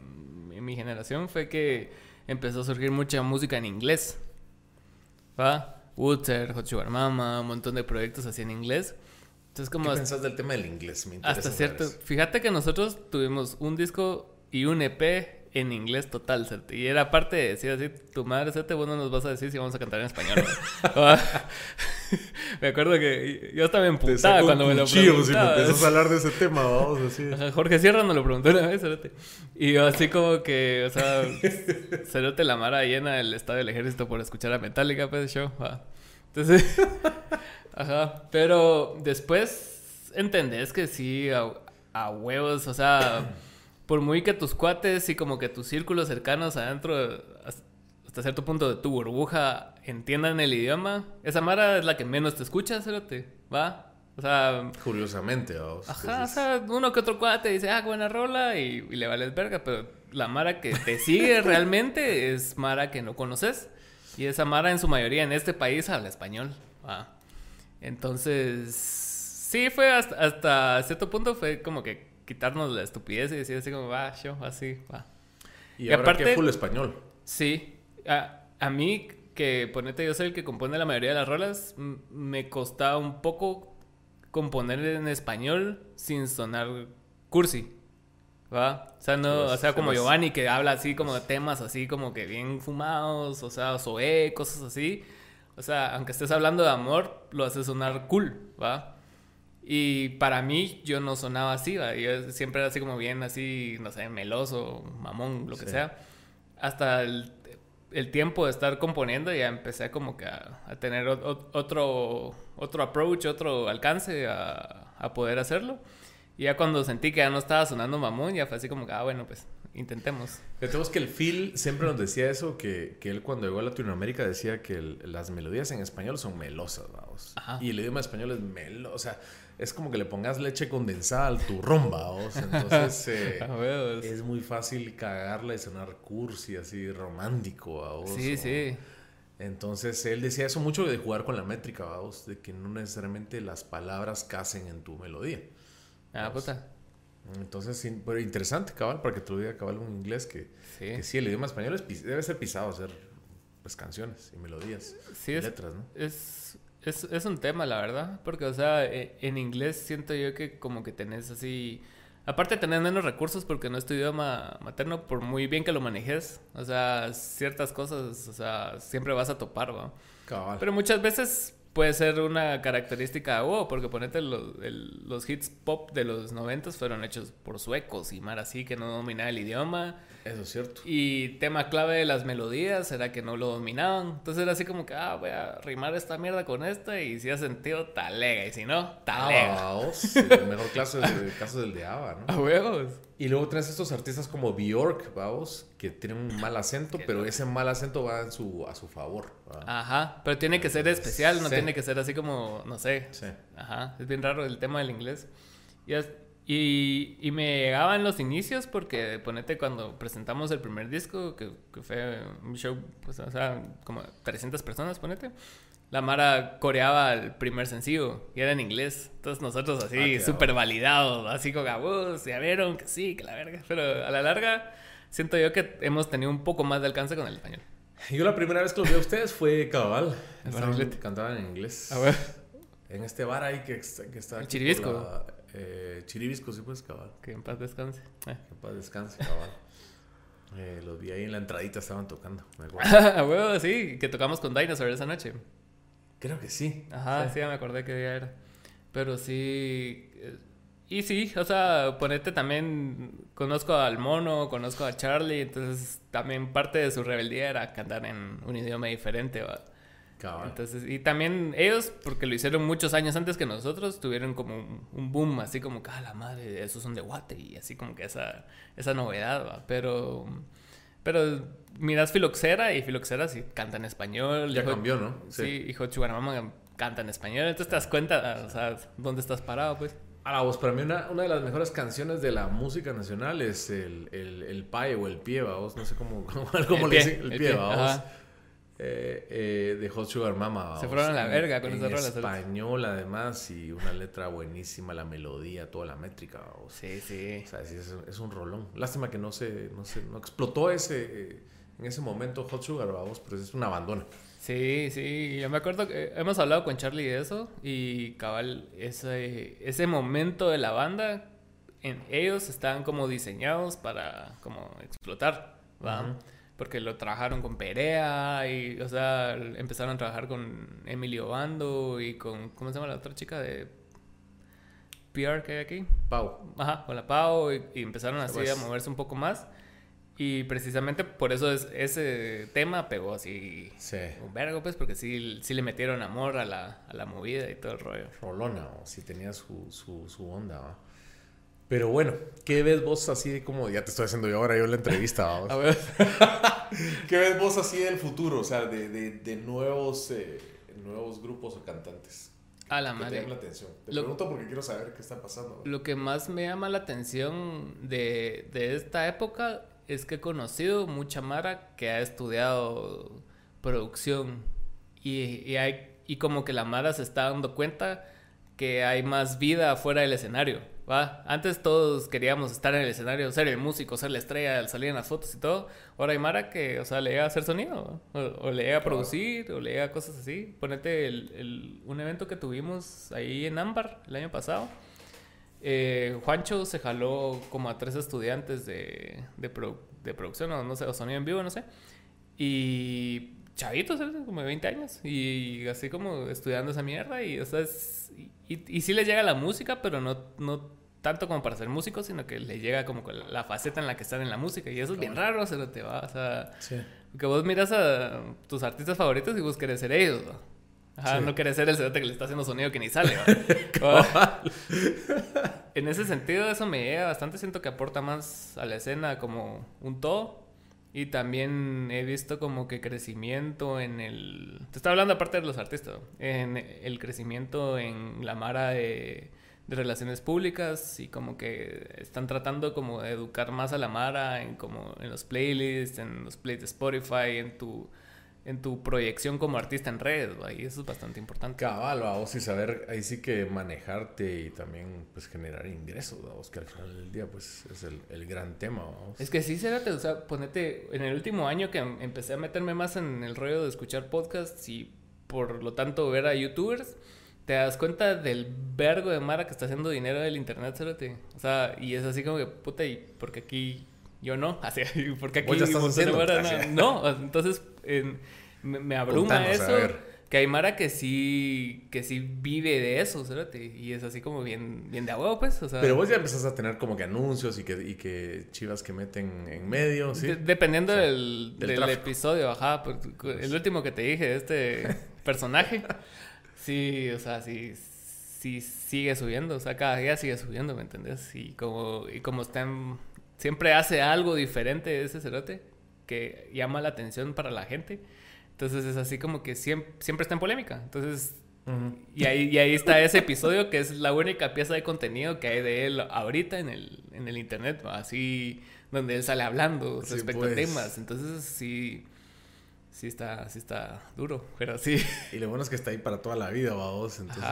mi generación, fue que empezó a surgir mucha música en inglés. ¿Va? Wooter, Hot Mama, un montón de proyectos así en inglés. Entonces, como ¿Qué pensás del tema del inglés? Me hasta cierto. Fíjate que nosotros tuvimos un disco y un EP en inglés total, Y era parte de decir así, tu madre, Sete, vos no nos vas a decir si vamos a cantar en español. me acuerdo que yo estaba emputada cuando me lo preguntaba. si me empiezas a hablar de ese tema, vamos, así. Jorge Sierra nos lo preguntó una vez, Cerote. Y yo así como que, o sea, Cerote la mara llena del estado del ejército por escuchar a Metallica, pues, show. Entonces, ajá. Pero después entendés que sí, a huevos, o sea por muy que tus cuates y como que tus círculos cercanos adentro, hasta cierto punto de tu burbuja, entiendan el idioma, esa Mara es la que menos te escucha, Cerote, ¿va? O sea... Curiosamente, vamos. Ajá, o sea, uno que otro cuate dice, ah, buena rola, y, le vales verga, pero la Mara que te sigue realmente es Mara que no conoces. Y esa Mara en su mayoría en este país habla español, ¿va? Entonces, sí, fue hasta, hasta cierto punto, fue como que quitarnos la estupidez y decir así como, va, yo, así, va. Y, aparte, que full español. Sí. A, a, mí, que ponete, yo soy el que compone la mayoría de las rolas, me costaba un poco componer en español sin sonar cursi. ¿Va? O sea, no, o sea, como Giovanni que habla así como de temas así como que bien fumados, o sea, soe, cosas así. O sea, aunque estés hablando de amor, lo hace sonar cool, ¿va? Y para mí yo no sonaba así, yo siempre era así como bien, así, no sé, meloso, mamón, lo que sea. Hasta el el tiempo de estar componiendo, ya empecé como que a, tener otro, otro approach, otro alcance a, a, poder hacerlo. Y ya cuando sentí que ya no estaba sonando mamón, ya fue así como que, ah, bueno, pues intentemos. Tenemos que el Phil siempre nos decía eso, que, que él cuando llegó a Latinoamérica decía que las melodías en español son melosas, vamos. Y el idioma español es melo, o sea, es como que le pongas leche condensada al turrón, vamos. Entonces eh, es muy fácil cagarla y sonar cursi, así romántico, vamos. Sí, sí. Entonces él decía eso mucho de jugar con la métrica, vamos, de que no necesariamente las palabras casen en tu melodía. Ah, puta. Entonces, pero interesante, cabal, para que te lo diga cabal un inglés que sí, el idioma español es, debe ser pisado hacer pues canciones y melodías y letras, ¿no? Es, es, es, un tema, la verdad, porque, o sea, e, en inglés siento yo que como que tenés así... Aparte de tener menos recursos porque no es tu idioma materno, por muy bien que lo manejes, o sea, ciertas cosas, o sea, siempre vas a topar, ¿va? Cabal. Pero muchas veces puede ser una característica, wow, porque ponete los, los hits pop de los noventas fueron hechos por suecos y mar así que no dominaba el idioma. Eso es cierto. Y tema clave de las melodías era que no lo dominaban. Entonces era así como que, ah, voy a rimar esta mierda con esta y si ha sentido, talega. Y si no, talega. Ah, el mejor caso, es el caso del de Ava, ¿no? A huevos. Y luego tienes estos artistas como Bjork, vamos, que tienen un mal acento, pero ese mal acento va en su, a su favor. Ajá, pero tiene que ser especial, no tiene que ser así como, no sé. Sí. Ajá, es bien raro el tema del inglés. Y es, y, y, me llegaban los inicios porque, ponete, cuando presentamos el primer disco, que, que fue un show, pues, o sea, como 300 personas, ponete, la Mara coreaba el primer sencillo y era en inglés. Entonces nosotros así, ah, súper validados, así con gabos, ya vieron que sí, que la verga. Pero a la larga, siento yo que hemos tenido un poco más de alcance con el español. Yo la primera vez que lo vi a ustedes fue Cabal. Cantaban en inglés. A ver. En este bar ahí que, que está... El Chiribisco. Eh, Chiribisco, sí, pues, cabal. Que en paz descanse. Que en paz descanse, cabal. eh, los vi ahí en la entradita, estaban tocando. A huevo, sí, que tocamos con Dinosaur esa noche. Creo que sí. Ajá, sí, me acordé que día era. Pero sí. Eh, y sí, o sea, ponete también. Conozco al mono, conozco a Charlie, entonces también parte de su rebeldía era cantar en un idioma diferente. ¿va? Entonces, y también ellos, porque lo hicieron muchos años antes que nosotros, tuvieron como un, boom, así como que, ah, la madre, esos son de Guate, y así como que esa, esa novedad, ¿va? Pero, pero miras Filoxera y Filoxera sí canta en español. Ya cambió, ¿no? Sí, hijo Chugaramama canta en español, entonces te das cuenta, o sea, dónde estás parado, pues. Ahora, vos, para mí una, una, de las mejores canciones de la música nacional es el, el, el pae o el pie, vos, no sé cómo, cómo, le dicen, el, pie, vos eh, eh, de Hot Sugar Mama. Se fueron a la verga con esa rola. español, además, y una letra buenísima, la melodía, toda la métrica. Sí, sí. O sea, es, un rolón. Lástima que no se, no se no explotó ese, en ese momento Hot Sugar, vamos, pero es un abandono. Sí, sí, yo me acuerdo que hemos hablado con Charlie de eso y cabal, ese, ese momento de la banda, en ellos estaban como diseñados para como explotar, ¿va? Porque lo trabajaron con Perea y, o sea, empezaron a trabajar con Emilio Bando y con, ¿cómo se llama la otra chica de PR que hay aquí? Pau. Ajá, con la Pau y, empezaron así a moverse un poco más. Y precisamente por eso es, ese tema pegó así sí. un vergo, pues, porque sí, sí le metieron amor a la, a la movida y todo el rollo. Rolona, o sí tenía su, su, su onda, ¿va? Pero bueno, ¿qué ves vos así como, ya te estoy haciendo yo ahora yo la entrevista, vamos? A ver. ¿Qué ves vos así del futuro? O sea, de, de, nuevos, eh, nuevos grupos o cantantes. A la madre. Te llama la atención. Te pregunto porque quiero saber qué está pasando. Lo que más me llama la atención de, de esta época es que he conocido mucha Mara que ha estudiado producción y, y, hay, y como que la Mara se está dando cuenta que hay más vida afuera del escenario. ¿Va? Antes todos queríamos estar en el escenario, ser el músico, ser la estrella, salir en las fotos y todo. Ahora hay Mara que, o sea, le llega a hacer sonido, o, le llega a producir, o le llega a cosas así. Ponete el, un evento que tuvimos ahí en Ámbar el año pasado. Eh, Juancho se jaló como a tres estudiantes de, de, producción, o no sé, o sonido en vivo, no sé. Y chavitos, como de 20 años, y así como estudiando esa mierda, y o sea, y, y, sí les llega la música, pero no, no tanto como para ser músicos, sino que le llega como la faceta en la que están en la música. Y eso es bien raro, se lo te va, o sea, Que vos miras a tus artistas favoritos y vos querés ser ellos, Ajá, no querés ser el cerote que le está haciendo sonido que ni sale, En ese sentido, eso me llega bastante. Siento que aporta más a la escena como un todo. Y también he visto como que crecimiento en el... Te estaba hablando aparte de los artistas, en el crecimiento en la mara de, de, relaciones públicas y como que están tratando como de educar más a la mara en como en los playlists, en los playlists de Spotify, en tu en tu proyección como artista en redes, y eso es bastante importante. Cabal, vamos, y saber ahí sí que manejarte y también pues generar ingresos, que al final del día pues es el, el gran tema, vamos. Es que sí, cérate, o sea, ponete, en el último año que empecé a meterme más en el rollo de escuchar podcasts y por lo tanto ver a youtubers, te das cuenta del vergo de Mara que está haciendo dinero del internet, cérate. O sea, y es así como que, puta, y porque aquí yo no, así, porque aquí no, no, entonces me, abruma eso. Que hay Mara que sí, que sí vive de eso, ¿sabes? Y es así como bien, bien de huevo, pues. Pero vos ya empezás a tener como que anuncios y que, y que chivas que meten en medio, ¿sí? dependiendo del, del, episodio, ajá. Pues, el último que te dije, este personaje, sí, o sea, sí, sí sigue subiendo. O sea, cada día sigue subiendo, ¿me entendés? Y como, y como están siempre hace algo diferente ese cerote que llama la atención para la gente. Entonces es así como que siempre, siempre está en polémica. Entonces, y, ahí, y ahí está ese episodio que es la única pieza de contenido que hay de él ahorita en el, en el internet, así donde él sale hablando respecto a pues. temas. Entonces sí, sí está, sí está duro, pero sí. Y lo bueno es que está ahí para toda la vida, vamos. Entonces,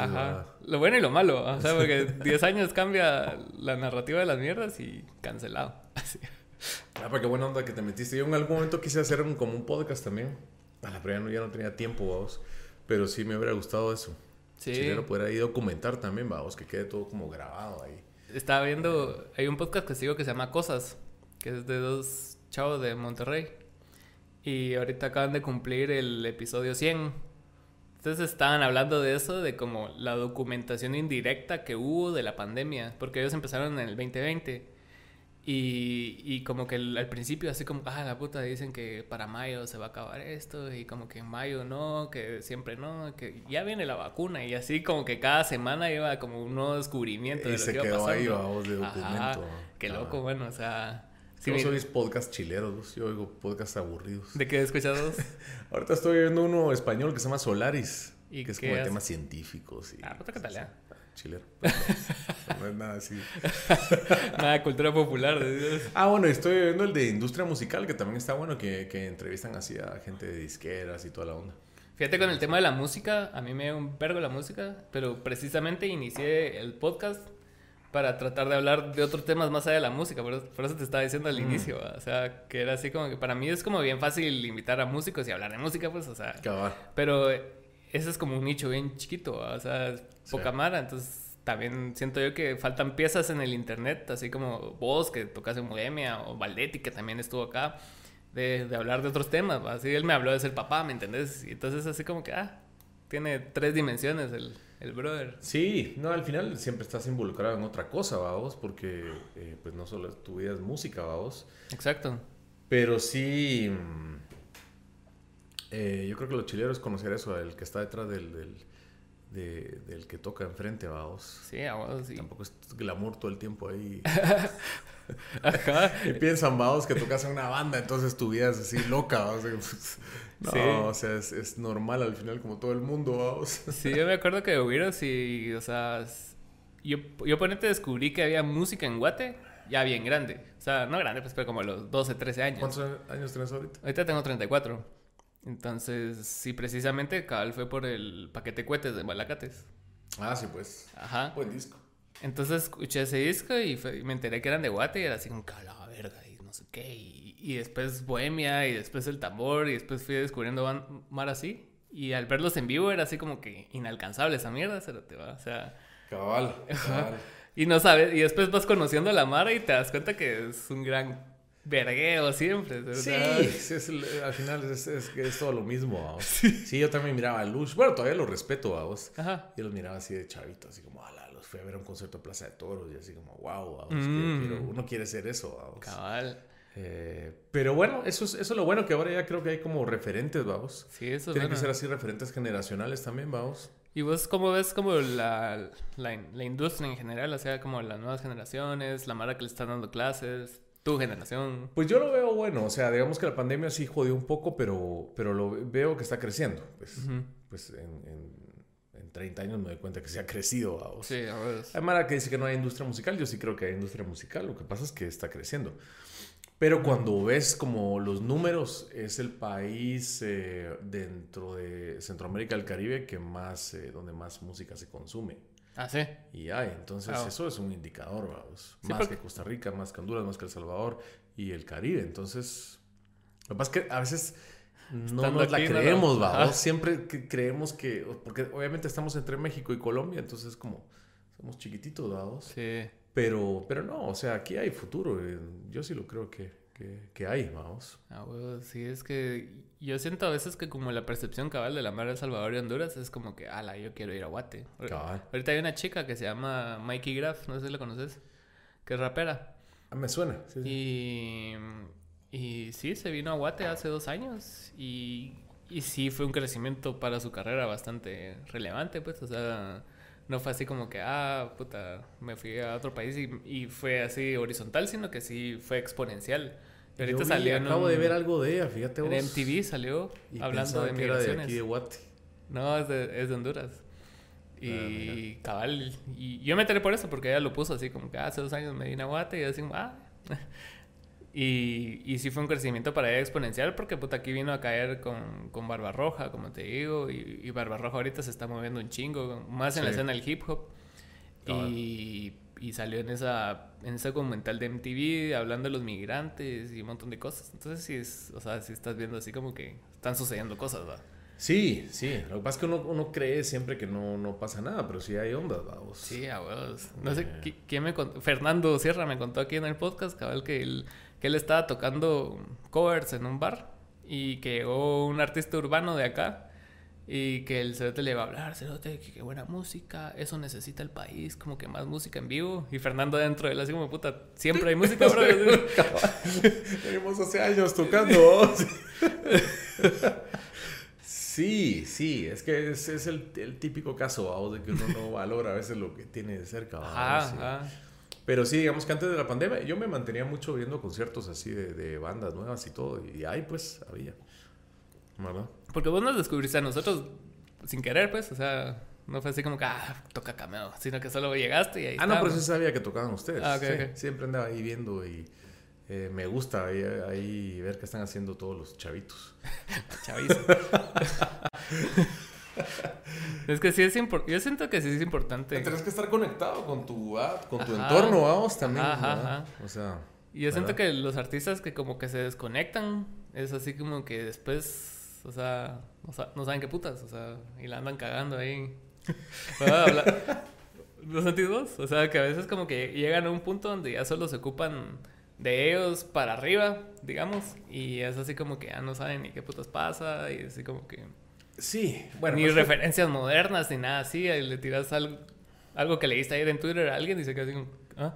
Lo bueno y lo malo, o sea, porque 10 años cambia la narrativa de las mierdas y cancelado. Así. Ah, porque buena onda que te metiste. Yo en algún momento quise hacer un, como un podcast también. A la primera ya no tenía tiempo, vamos. Pero sí me hubiera gustado eso. Sí. Si no poder ahí documentar también, vamos, que quede todo como grabado ahí. Estaba viendo, hay un podcast que sigo que se llama Cosas, que es de dos chavos de Monterrey. Y ahorita acaban de cumplir el episodio 100. Entonces estaban hablando de eso, de como la documentación indirecta que hubo de la pandemia, porque ellos empezaron en el 2020. Y, y como que al principio así como, ah, la puta, dicen que para mayo se va a acabar esto y como que en mayo no, que siempre no, que ya viene la vacuna y así como que cada semana iba como un nuevo descubrimiento. Y de lo se que iba quedó ahí, vamos, de documento. qué loco, bueno, o sea... Sí, no sois podcast chileros, yo oigo podcast aburridos. ¿De qué escuchados? Ahorita estoy viendo uno español que se llama Solaris, ¿Y que es como de temas científicos. Y, ah, puta tal, chilero. no es nada así. nada de cultura popular. Ah, bueno, estoy viendo el de industria musical, que también está bueno, que, que entrevistan así a gente de disqueras y toda la onda. Fíjate con el tema de la música, a mí me da un pergo la música, pero precisamente inicié el podcast para tratar de hablar de otros temas más allá de la música, por eso, te estaba diciendo al mm. inicio, o sea, que era así como que para mí es como bien fácil invitar a músicos y hablar de música, pues, o sea, pero ese es como un nicho bien chiquito, o sea, poca mara, entonces también siento yo que faltan piezas en el internet, así como vos que tocas en Bohemia o Valdetti que también estuvo acá, de, de hablar de otros temas, así él me habló de ser papá, ¿me entendés? Y entonces así como que, ah, tiene tres dimensiones el, el brother. Sí, no, al final siempre estás involucrado en otra cosa, vamos, porque eh, pues no solo tu vida es música, vamos. Exacto. Pero sí... Mm, eh, yo creo que los chileros conocer eso, el que está detrás del, del, del que toca enfrente, vamos. Sí, vamos, sí. Tampoco es glamour todo el tiempo ahí. Ajá. y piensan, vamos, que tocas en una banda, entonces tu vida es así loca, vamos. No, o sea, es, es, normal al final como todo el mundo, vamos. sí, yo me acuerdo que hubieron, sí, o sea, yo, yo ponete descubrí que había música en Guate ya bien grande. O sea, no grande, pues, pero como a los 12, 13 años. ¿Cuántos años tienes ahorita? Ahorita tengo 34. Entonces, sí, precisamente Cabal fue por el paquete cohetes de Balacates. Ah, sí, pues. Ajá. Buen disco. Entonces escuché ese disco y, me enteré que eran de Guate y era así como, la verga, no sé qué. Y, después Bohemia y después el tambor y después fui descubriendo Mar así. Y al verlos en vivo era así como que inalcanzable esa mierda, se te va. O sea. Cabal. cabal. Y no sabes, y después vas conociendo a la Mara y te das cuenta que es un gran vergueo siempre. Sí, al final es, es, todo lo mismo. Sí. yo también miraba a Lush. Bueno, todavía lo respeto a vos. Ajá. Yo los miraba así de chavito, así como, ala, los fui a ver un concierto en Plaza de Toros y así como, wow, mm. uno quiere ser eso. Cabal. Eh, pero bueno, eso es, eso lo bueno que ahora ya creo que hay como referentes, vamos. Sí, eso Tienen que ser así referentes generacionales también, vamos. ¿Y vos cómo ves como la, la, la, industria en general? O sea, como las nuevas generaciones, la mara que le están dando clases, tu generación. Pues yo lo veo bueno, o sea, digamos que la pandemia sí jodió un poco, pero, pero lo veo que está creciendo. Pues, pues en, 30 años me doy cuenta que se ha crecido. Vamos. Sí, a ver. Hay mara que dice que no hay industria musical, yo sí creo que hay industria musical, lo que pasa es que está creciendo. Pero cuando ves como los números, es el país eh, dentro de Centroamérica y el Caribe que más, eh, donde más música se consume. Ah, sí. Y hay, entonces eso es un indicador, vamos. más que Costa Rica, más que Honduras, más que El Salvador y el Caribe. Entonces, lo que pasa es que a veces no nos la creemos, vamos. Siempre creemos que, porque obviamente estamos entre México y Colombia, entonces como somos chiquititos, vamos. Sí. Pero, pero no, o sea, aquí hay futuro. Eh, yo sí lo creo que, que, hay, vamos. Ah, bueno, sí, es que yo siento a veces que como la percepción cabal de la mar de El Salvador y Honduras es como que, ala, yo quiero ir a Guate. Ahorita hay una chica que se llama Mikey Graff, no sé si la conoces, que es rapera. Ah, me suena. Y, y sí, se vino a Guate hace dos años y, y sí fue un crecimiento para su carrera bastante relevante, pues, o sea no fue así como que, ah, puta, me fui a otro país y, y fue así horizontal, sino que sí fue exponencial. Pero ahorita salió Acabo de ver algo de ella, fíjate vos. En MTV salió hablando de migraciones. de aquí de Guate. No, es de, es de Honduras. Y ah, cabal, y yo me enteré por eso, porque ella lo puso así como que ah, hace dos años me vine a Guate y yo así, ah. Y, y sí fue un crecimiento para ella exponencial porque puta aquí vino a caer con, con Barbarroja, como te digo, y, y Barbarroja ahorita se está moviendo un chingo, más en la escena del hip hop. Y, y, salió en esa en ese documental de MTV hablando de los migrantes y un montón de cosas. Entonces sí es, o sea, sí estás viendo así como que están sucediendo cosas, ¿verdad? Sí, sí. Lo que pasa es que uno, uno cree siempre que no, no, pasa nada, pero sí hay ondas, vamos. Sí, a No sé, eh. ¿quién me contó? Fernando Sierra me contó aquí en el podcast, cabal, que él que él estaba tocando covers en un bar y que llegó un artista urbano de acá y que el cerote le iba a hablar, cerote, qué buena música, eso necesita el país, como que más música en vivo. Y Fernando dentro de él así como, puta, siempre hay música, bro. Tenemos hace años tocando. sí, sí, es que es, es el, el, típico caso, de que uno no valora a veces lo que tiene de cerca. Ajá, pero sí, digamos que antes de la pandemia yo me mantenía mucho viendo conciertos así de, bandas nuevas y todo. Y ahí pues había. ¿Verdad? Porque vos nos descubriste a nosotros sin querer, pues. O sea, no fue así como que, ah, toca cameo. Sino que solo llegaste y ahí Ah, no, pero sí sabía que tocaban ustedes. Ah, Siempre andaba ahí viendo y eh, me gusta ahí, ahí, ver qué están haciendo todos los chavitos. Chavitos. es que sí es importante. Yo siento que sí es importante. Tienes que estar conectado con tu, con tu entorno, vamos, también. Ajá, O sea. Y yo siento que los artistas que como que se desconectan, es así como que después, o sea, no, saben qué putas, o sea, y la andan cagando ahí. ¿Los sentidos? O sea, que a veces como que llegan a un punto donde ya solo se ocupan de ellos para arriba, digamos, y es así como que ya no saben ni qué putas pasa, y así como que... Sí, bueno. Ni pues referencias modernas ni nada así. Le tiras algo, algo que leíste ayer en Twitter a alguien y se queda así como, ¿ah?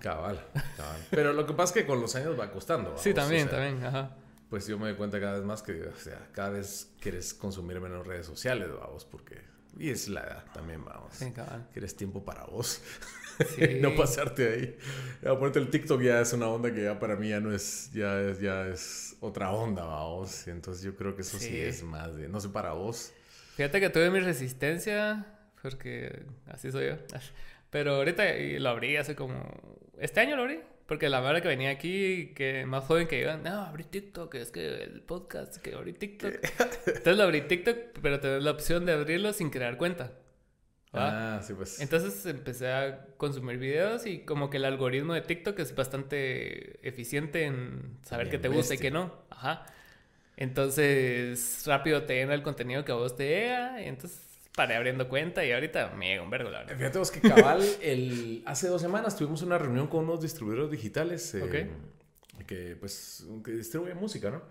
Cabal, cabal. Pero lo que pasa es que con los años va costando. Sí, también, también, ajá. Pues yo me doy cuenta cada vez más que, o sea, cada vez quieres consumir menos redes sociales, vamos, porque... Y es la edad también, vamos. Sí, cabal. Quieres tiempo para vos. no pasarte ahí. Aparte el TikTok ya es una onda que ya para mí ya no es, ya es, ya es otra onda, vamos. Entonces yo creo que eso sí, es más de, no sé para vos. Fíjate que tuve mi resistencia, porque así soy yo. Pero ahorita lo abrí hace como, este año lo abrí. Porque la verdad que venía aquí, que más joven que yo, no, abrí TikTok, es que el podcast, que abrí TikTok. Entonces lo abrí TikTok, pero te la opción de abrirlo sin crear cuenta. Ah, sí, pues. Entonces empecé a consumir videos y como que el algoritmo de TikTok es bastante eficiente en saber qué te gusta y qué no. Ajá. Entonces rápido te llena el contenido que a vos te llega. Y entonces paré abriendo cuenta y ahorita me llega un vergo, la verdad. Fíjate vos que cabal, el, hace dos semanas tuvimos una reunión con unos distribuidores digitales. Eh, que pues que distribuyen música, ¿no?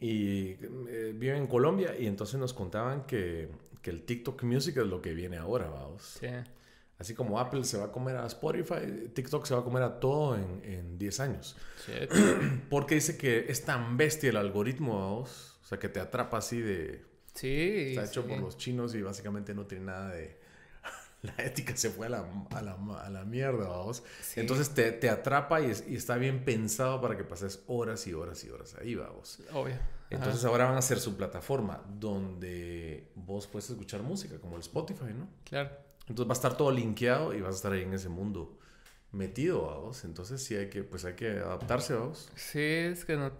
Y eh, viven en Colombia y entonces nos contaban que que el TikTok Music es lo que viene ahora, vamos. Sí. Así como Apple se va a comer a Spotify, TikTok se va a comer a todo en, en 10 años. Porque dice que es tan bestia el algoritmo, vamos. O sea, que te atrapa así de... Sí. Está hecho por los chinos y básicamente no tiene nada de... La ética se fue a la, a la, a la mierda, vamos. Entonces te, te atrapa y, y, está bien pensado para que pases horas y horas y horas ahí, vamos. Obvio. Entonces ahora van a hacer su plataforma donde vos puedes escuchar música, como el Spotify, ¿no? Claro. Entonces va a estar todo linkeado y vas a estar ahí en ese mundo metido, vamos. Entonces sí hay que, pues hay que adaptarse, vamos. Sí, es que no,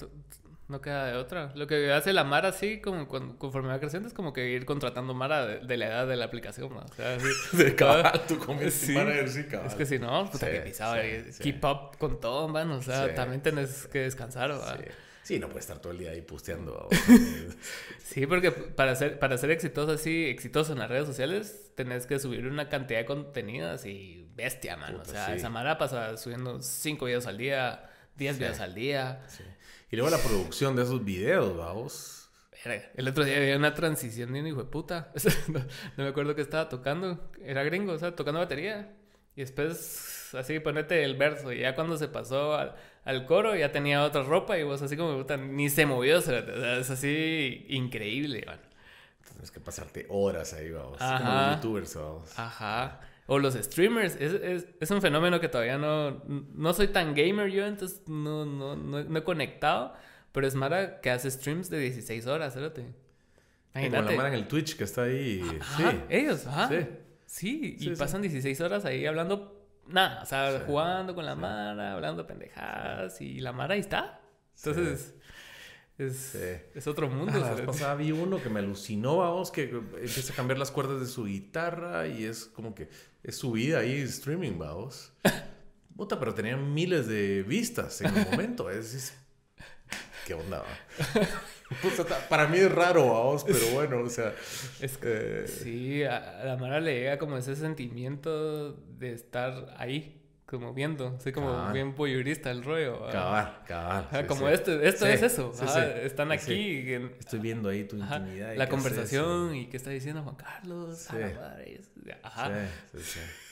no queda de otra. Lo que hace la Mara así, como conforme va creciendo, es como que ir contratando Mara de, la edad de la aplicación, ¿no? O sea, de cabal, tú comienzas sí, sí, cabal. Es que si no, puta que pisaba. keep up con todo, man. O sea, también tenés que descansar, ¿verdad? Sí, no puedes estar todo el día ahí pusteando. sí, porque para ser, para ser exitoso así, exitoso en las redes sociales, tenés que subir una cantidad de contenido así bestia, man. o sea, esa mara pasa subiendo 5 videos al día, 10 videos al día. Y luego la producción de esos videos, vamos. El otro día había una transición de un hijo de puta. no, me acuerdo que estaba tocando. Era gringo, o sea, tocando batería. Y después, así, ponete el verso. Y ya cuando se pasó al al coro, ya tenía otra ropa y vos así como ni se movió, o sea, es así increíble, man. Tienes que pasarte horas ahí, vamos. Ajá. Como los youtubers, vamos. Ajá. O los streamers, es, es, es, un fenómeno que todavía no, no soy tan gamer yo, entonces no, no, no, he conectado, pero es Mara que hace streams de 16 horas, espérate. Imagínate. Como la Mara en el Twitch que está ahí. sí. Ellos, ajá. Sí. Sí, y pasan 16 horas ahí hablando nada, o sea, jugando con la Mara, hablando pendejadas y la Mara ahí está. Entonces, es, es, otro mundo. Ah, la pasada vi uno que me alucinó, vamos, que empieza a cambiar las cuerdas de su guitarra y es como que es su vida ahí streaming, vamos. Puta, pero tenía miles de vistas en el momento. Es, ¿Qué onda? para mí es raro, vamos, pero bueno, o sea. Es que, sí, a la Mara le llega como ese sentimiento de estar ahí, como viendo. Soy como bien voyeurista el rollo. Cabal, cabal. como esto, esto es eso. están aquí. Estoy viendo ahí tu intimidad. la conversación y qué está diciendo Juan Carlos. Ajá.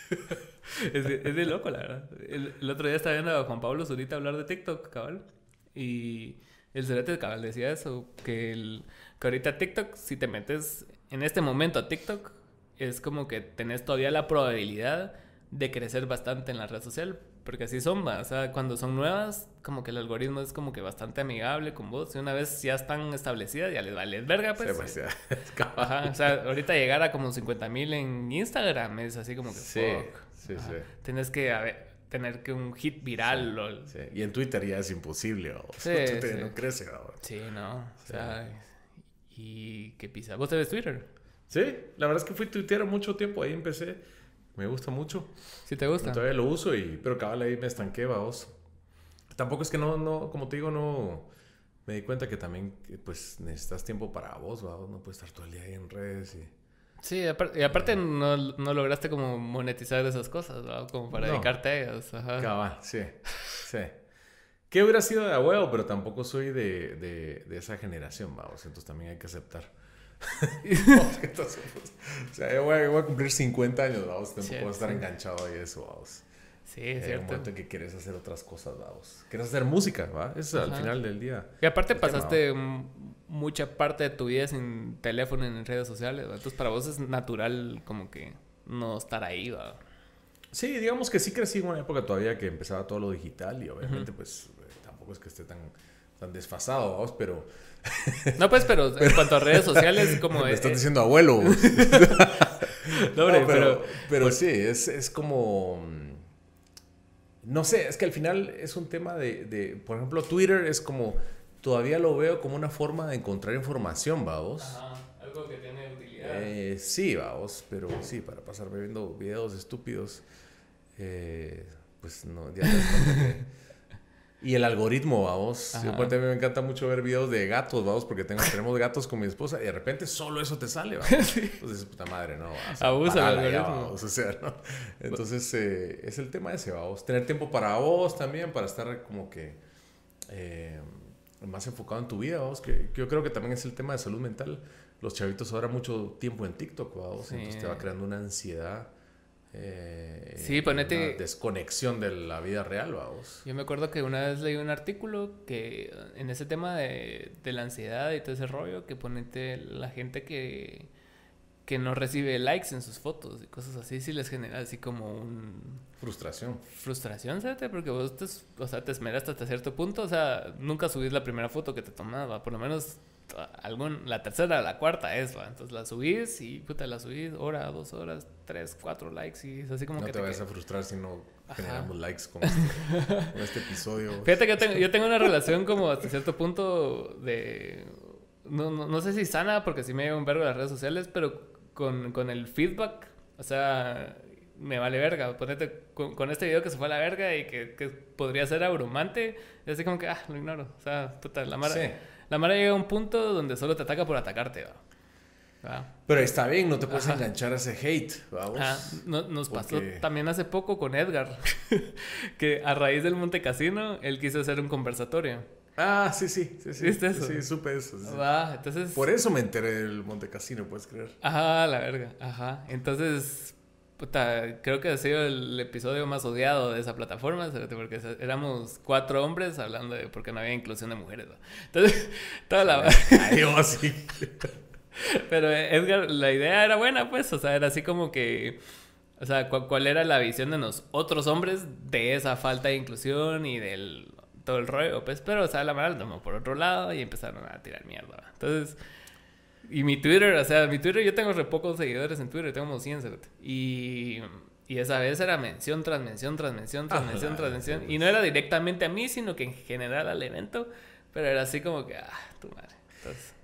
es, de, es, de, loco, la verdad. El, el, otro día estaba viendo a Juan Pablo Zurita hablar de TikTok, cabal. Y el Cerete cabal decía eso, que, el, que ahorita TikTok, si te metes en este momento a TikTok, es como que tenés todavía la probabilidad de crecer bastante en la red social, porque así son, o sea, cuando son nuevas, como que el algoritmo es como que bastante amigable con vos, y una vez ya están establecidas, ya les vale verga, pues. pues Ajá, o sea, ahorita llegar a como 50 mil en Instagram es así como que, sí, sí, sí. Tienes que, a ver, tener que un hit viral. Y en Twitter ya es imposible. Sí, Twitter no crece ahora. Sí, no. O sea, ¿y qué pisa? ¿Vos tenés Twitter? Sí, la verdad es que fui Twitter mucho tiempo. Ahí empecé. Me gusta mucho. ¿Sí te gusta? todavía lo uso, y, pero cabal ahí me estanqué, vos. Tampoco es que no, no, como te digo, no... Me di cuenta que también, pues, necesitas tiempo para vos. No puedes estar todo el día ahí en redes y... Sí, y aparte no, no, lograste como monetizar esas cosas, ¿no? Como para dedicarte a ellas. Ajá. Cabal, sí, sí. Que hubiera sido de huevo, pero tampoco soy de, de, de esa generación, vamos. Entonces también hay que aceptar. Entonces, pues, o sea, yo voy, a, voy, a, cumplir 50 años, vamos. Tampoco voy a estar enganchado ahí eso, vamos. Sí, es cierto. En un momento en que quieres hacer otras cosas, vamos. Quieres hacer música, ¿va? Es al final del día. Y aparte pasaste mucha parte de tu vida sin teléfono en redes sociales, Entonces para vos es natural como que no estar ahí, ¿va? Sí, digamos que sí crecí en una época todavía que empezaba todo lo digital y obviamente pues eh, tampoco es que esté tan, tan desfasado, vamos, pero... No, pues, pero, en cuanto a redes sociales, como... Me estás diciendo abuelo. no, pero, pero, pues sí, es, es como... No sé, es que al final es un tema de, de, por ejemplo, Twitter es como todavía lo veo como una forma de encontrar información, vamos. Ajá, algo que tiene utilidad. Eh, sí, vamos, pero sí, para pasar viendo videos estúpidos, eh, pues no, ya Y el algoritmo, vamos. a mí me encanta mucho ver videos de gatos, vamos, porque tengo, tenemos gatos con mi esposa y de repente solo eso te sale, vamos. Entonces, puta madre, no. Abusa el algoritmo. o sea, ¿no? Entonces, eh, es el tema ese, vamos. Tener tiempo para vos también, para estar como que... Eh, más enfocado en tu vida, vamos, que, yo creo que también es el tema de salud mental. Los chavitos ahora mucho tiempo en TikTok, vamos, entonces te va creando una ansiedad Eh, sí, ponete... desconexión de la vida real, vamos. Yo me acuerdo que una vez leí un artículo que en ese tema de, de la ansiedad y todo ese rollo, que ponete la gente que que no recibe likes en sus fotos y cosas así, sí les genera así como un... Frustración. Frustración, ¿sabes? Porque vos te, o sea, te esmeraste hasta cierto punto, o sea, nunca subís la primera foto que te tomaba, por lo menos algún, la tercera, la cuarta es, ¿va? Entonces la subís y puta, la subís hora, dos horas, tres, cuatro likes y es así como no que... te, te vayas a frustrar si no generamos likes con este, con este episodio. Fíjate que yo tengo, yo tengo una relación como hasta cierto punto de... No, no, no sé si sana, porque sí me lleva un verbo de las redes sociales, pero con, con el feedback. O sea, me vale verga. Ponete con, este video que se fue a la verga y que, que podría ser abrumante. Y así como que, ah, lo ignoro. O sea, puta, la mara, la mara llega a un punto donde solo te ataca por atacarte, Pero está bien, no te puedes enganchar a ese hate, vamos. Ah, nos pasó también hace poco con Edgar, que a raíz del Monte Casino, él quiso hacer un conversatorio. Ah, sí, sí, sí, sí. ¿Viste eso? Sí, supe eso. entonces... Por eso me enteré del Monte Casino, puedes creer. Ajá, la verga, ajá. Entonces, puta, creo que ha sido el episodio más odiado de esa plataforma, porque éramos cuatro hombres hablando de por qué no había inclusión de mujeres. Entonces, toda la... Pero Edgar, la idea era buena, pues, o sea, era así como que... O sea, ¿cuál era la visión de los otros hombres de esa falta de inclusión y del todo el rollo, pues, pero, o sea, la mala tomó por otro lado y empezaron a tirar mierda. Entonces, y mi Twitter, o sea, mi Twitter, yo tengo re pocos seguidores en Twitter, tengo como 100, y, y esa vez era mención tras mención, tras mención, tras mención, tras mención, y no era directamente a mí, sino que en general al evento, pero era así como que, ah, tu madre. Entonces,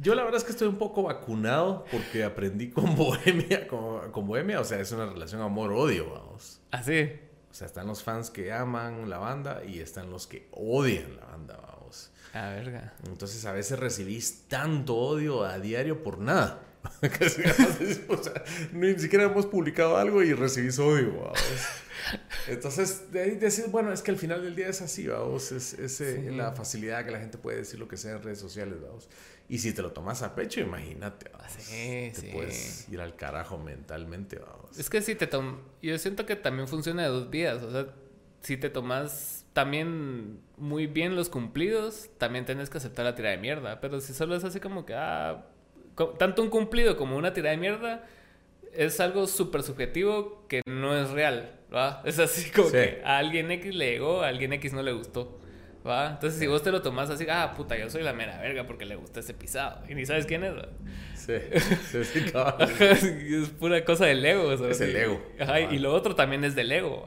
yo la verdad es que estoy un poco vacunado porque aprendí con Bohemia, con, con Bohemia, o sea, es una relación amor-odio, vamos. ¿Ah, sí? O sea, están los fans que aman la banda y están los que odian la banda, vamos. Ah, verga. Entonces a veces recibís tanto odio a diario por nada. o sea, ni siquiera hemos publicado algo y recibís odio, vamos. Entonces, de ahí decís, bueno, es que al final del día es así, vamos. Es, es eh, la facilidad que la gente puede decir lo que sea en redes sociales, vamos. Y si te lo tomas a pecho, imagínate, vamos. Sí, te puedes ir al carajo mentalmente, vamos. Es que si te tomas... Yo siento que también funciona de dos vías. O sea, si te tomas también muy bien los cumplidos, también tienes que aceptar la tira de mierda. Pero si solo es así como que, ah, tanto un cumplido como una tira de mierda, es algo súper subjetivo que no es real, ¿va? Es así como que a alguien X le llegó, a alguien X no le gustó. ¿Va? Entonces, si vos te lo tomás así, ah, puta, yo soy la mera verga porque le gusta ese pisado. Y ni sabes quién es, Sí, sí, sí, Es pura cosa del ego, Es el ego. Ajá, y lo otro también es del ego.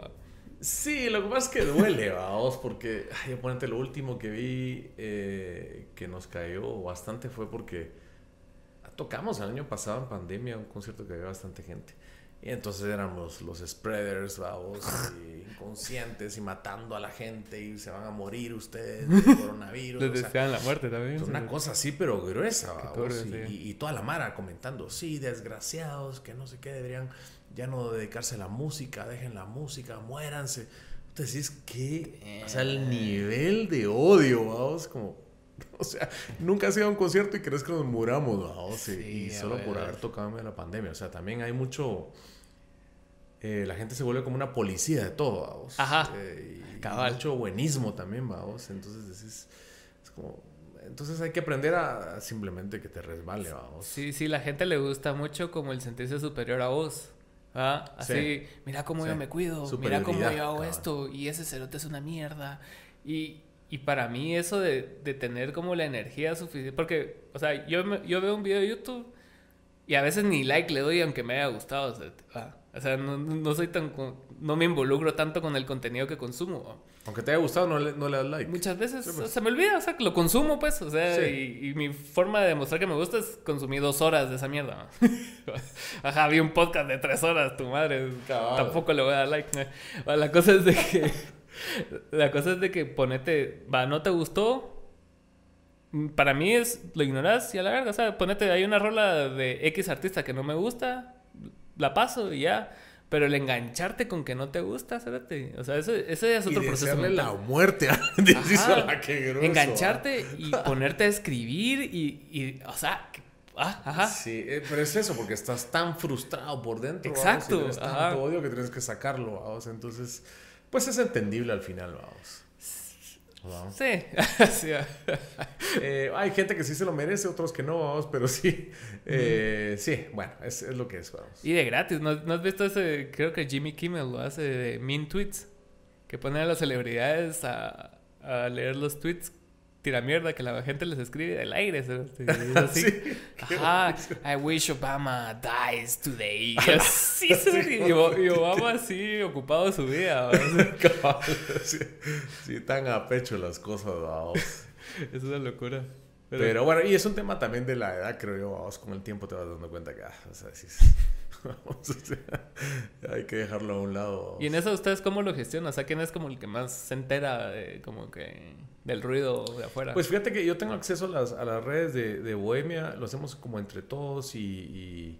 Sí, lo que pasa es que duele, vamos, porque, ay, ponete, lo último que vi eh, que nos cayó bastante fue porque tocamos el año pasado en pandemia un concierto que había bastante gente. Y entonces éramos los spreaders, vamos, inconscientes y matando a la gente y se van a morir ustedes de coronavirus. Les desean la muerte también. Una cosa así, pero gruesa, vamos. y, toda la mara comentando, sí, desgraciados, que no sé qué, deberían ya no dedicarse a la música, dejen la música, muéranse. Entonces, que, o sea, el nivel de odio, vamos, como, o sea, nunca has ido a un concierto y crees que nos muramos, vamos, y solo por haber tocado en la pandemia. O sea, también hay mucho eh, la gente se vuelve como una policía de todo, vamos. Ajá. Eh, y mucho buenismo también, vamos. Entonces es, como... Entonces hay que aprender a, simplemente que te resbale, vamos. Sí, sí, la gente le gusta mucho como el sentirse superior a vos. ¿Ah? Así, mira cómo yo me cuido, mira cómo yo hago esto, y ese cerote es una mierda. Y, y para mí eso de, de, tener como la energía suficiente, porque, o sea, yo, yo veo un video de YouTube y a veces ni like le doy aunque me haya gustado. ¿ah? O sea, no, no, soy tan... No me involucro tanto con el contenido que consumo. Aunque te haya gustado, no le, no le das like. Muchas veces pues. se me olvida, o sea, que lo consumo, pues. O sea, y, mi forma de demostrar que me gusta es consumir dos horas de esa mierda. Ajá, vi un podcast de tres horas, tu madre. Tampoco le voy a dar like. La cosa es de que... la cosa es de que ponete... Va, ¿no te gustó? Para mí es... Lo ignoras y a la verga. O sea, ponete... Hay una rola de X artista que no me gusta la paso y ya. Pero el engancharte con que no te gusta, ¿sabes? O sea, ese, ese es otro y proceso. la muerte a Engancharte y ponerte a escribir y, y o sea, Ah, ajá. Sí, eh, pero es eso, porque estás tan frustrado por dentro. Exacto. ¿vamos? Y tanto odio que tienes que sacarlo, vamos. Entonces, pues es entendible al final, vamos. Sí. sí. Eh, hay gente que sí se lo merece, otros que no, vamos, pero sí. Eh, sí, bueno, es, es, lo que es, vamos. Y de gratis, ¿No, ¿no, has visto ese? Creo que Jimmy Kimmel lo hace de Mean Tweets, que pone a las celebridades a, a leer los tweets tira mierda que la gente les escribe del aire. Así. sí, Ajá. I wish Obama dies today. sí, sí. Y, Obama así ocupado de su vida. sí, tan a pecho las cosas, vamos. Es una locura. Pero... bueno, y es un tema también de la edad, creo yo, vamos, con el tiempo te vas dando cuenta que, ah, o sea, sí, hay que dejarlo a un lado. ¿Y en eso ustedes cómo lo gestionan? O sea, ¿quién es como el que más se entera de, como que del ruido de afuera? Pues fíjate que yo tengo acceso a las, a las redes de, de Bohemia, lo hacemos como entre todos y, y,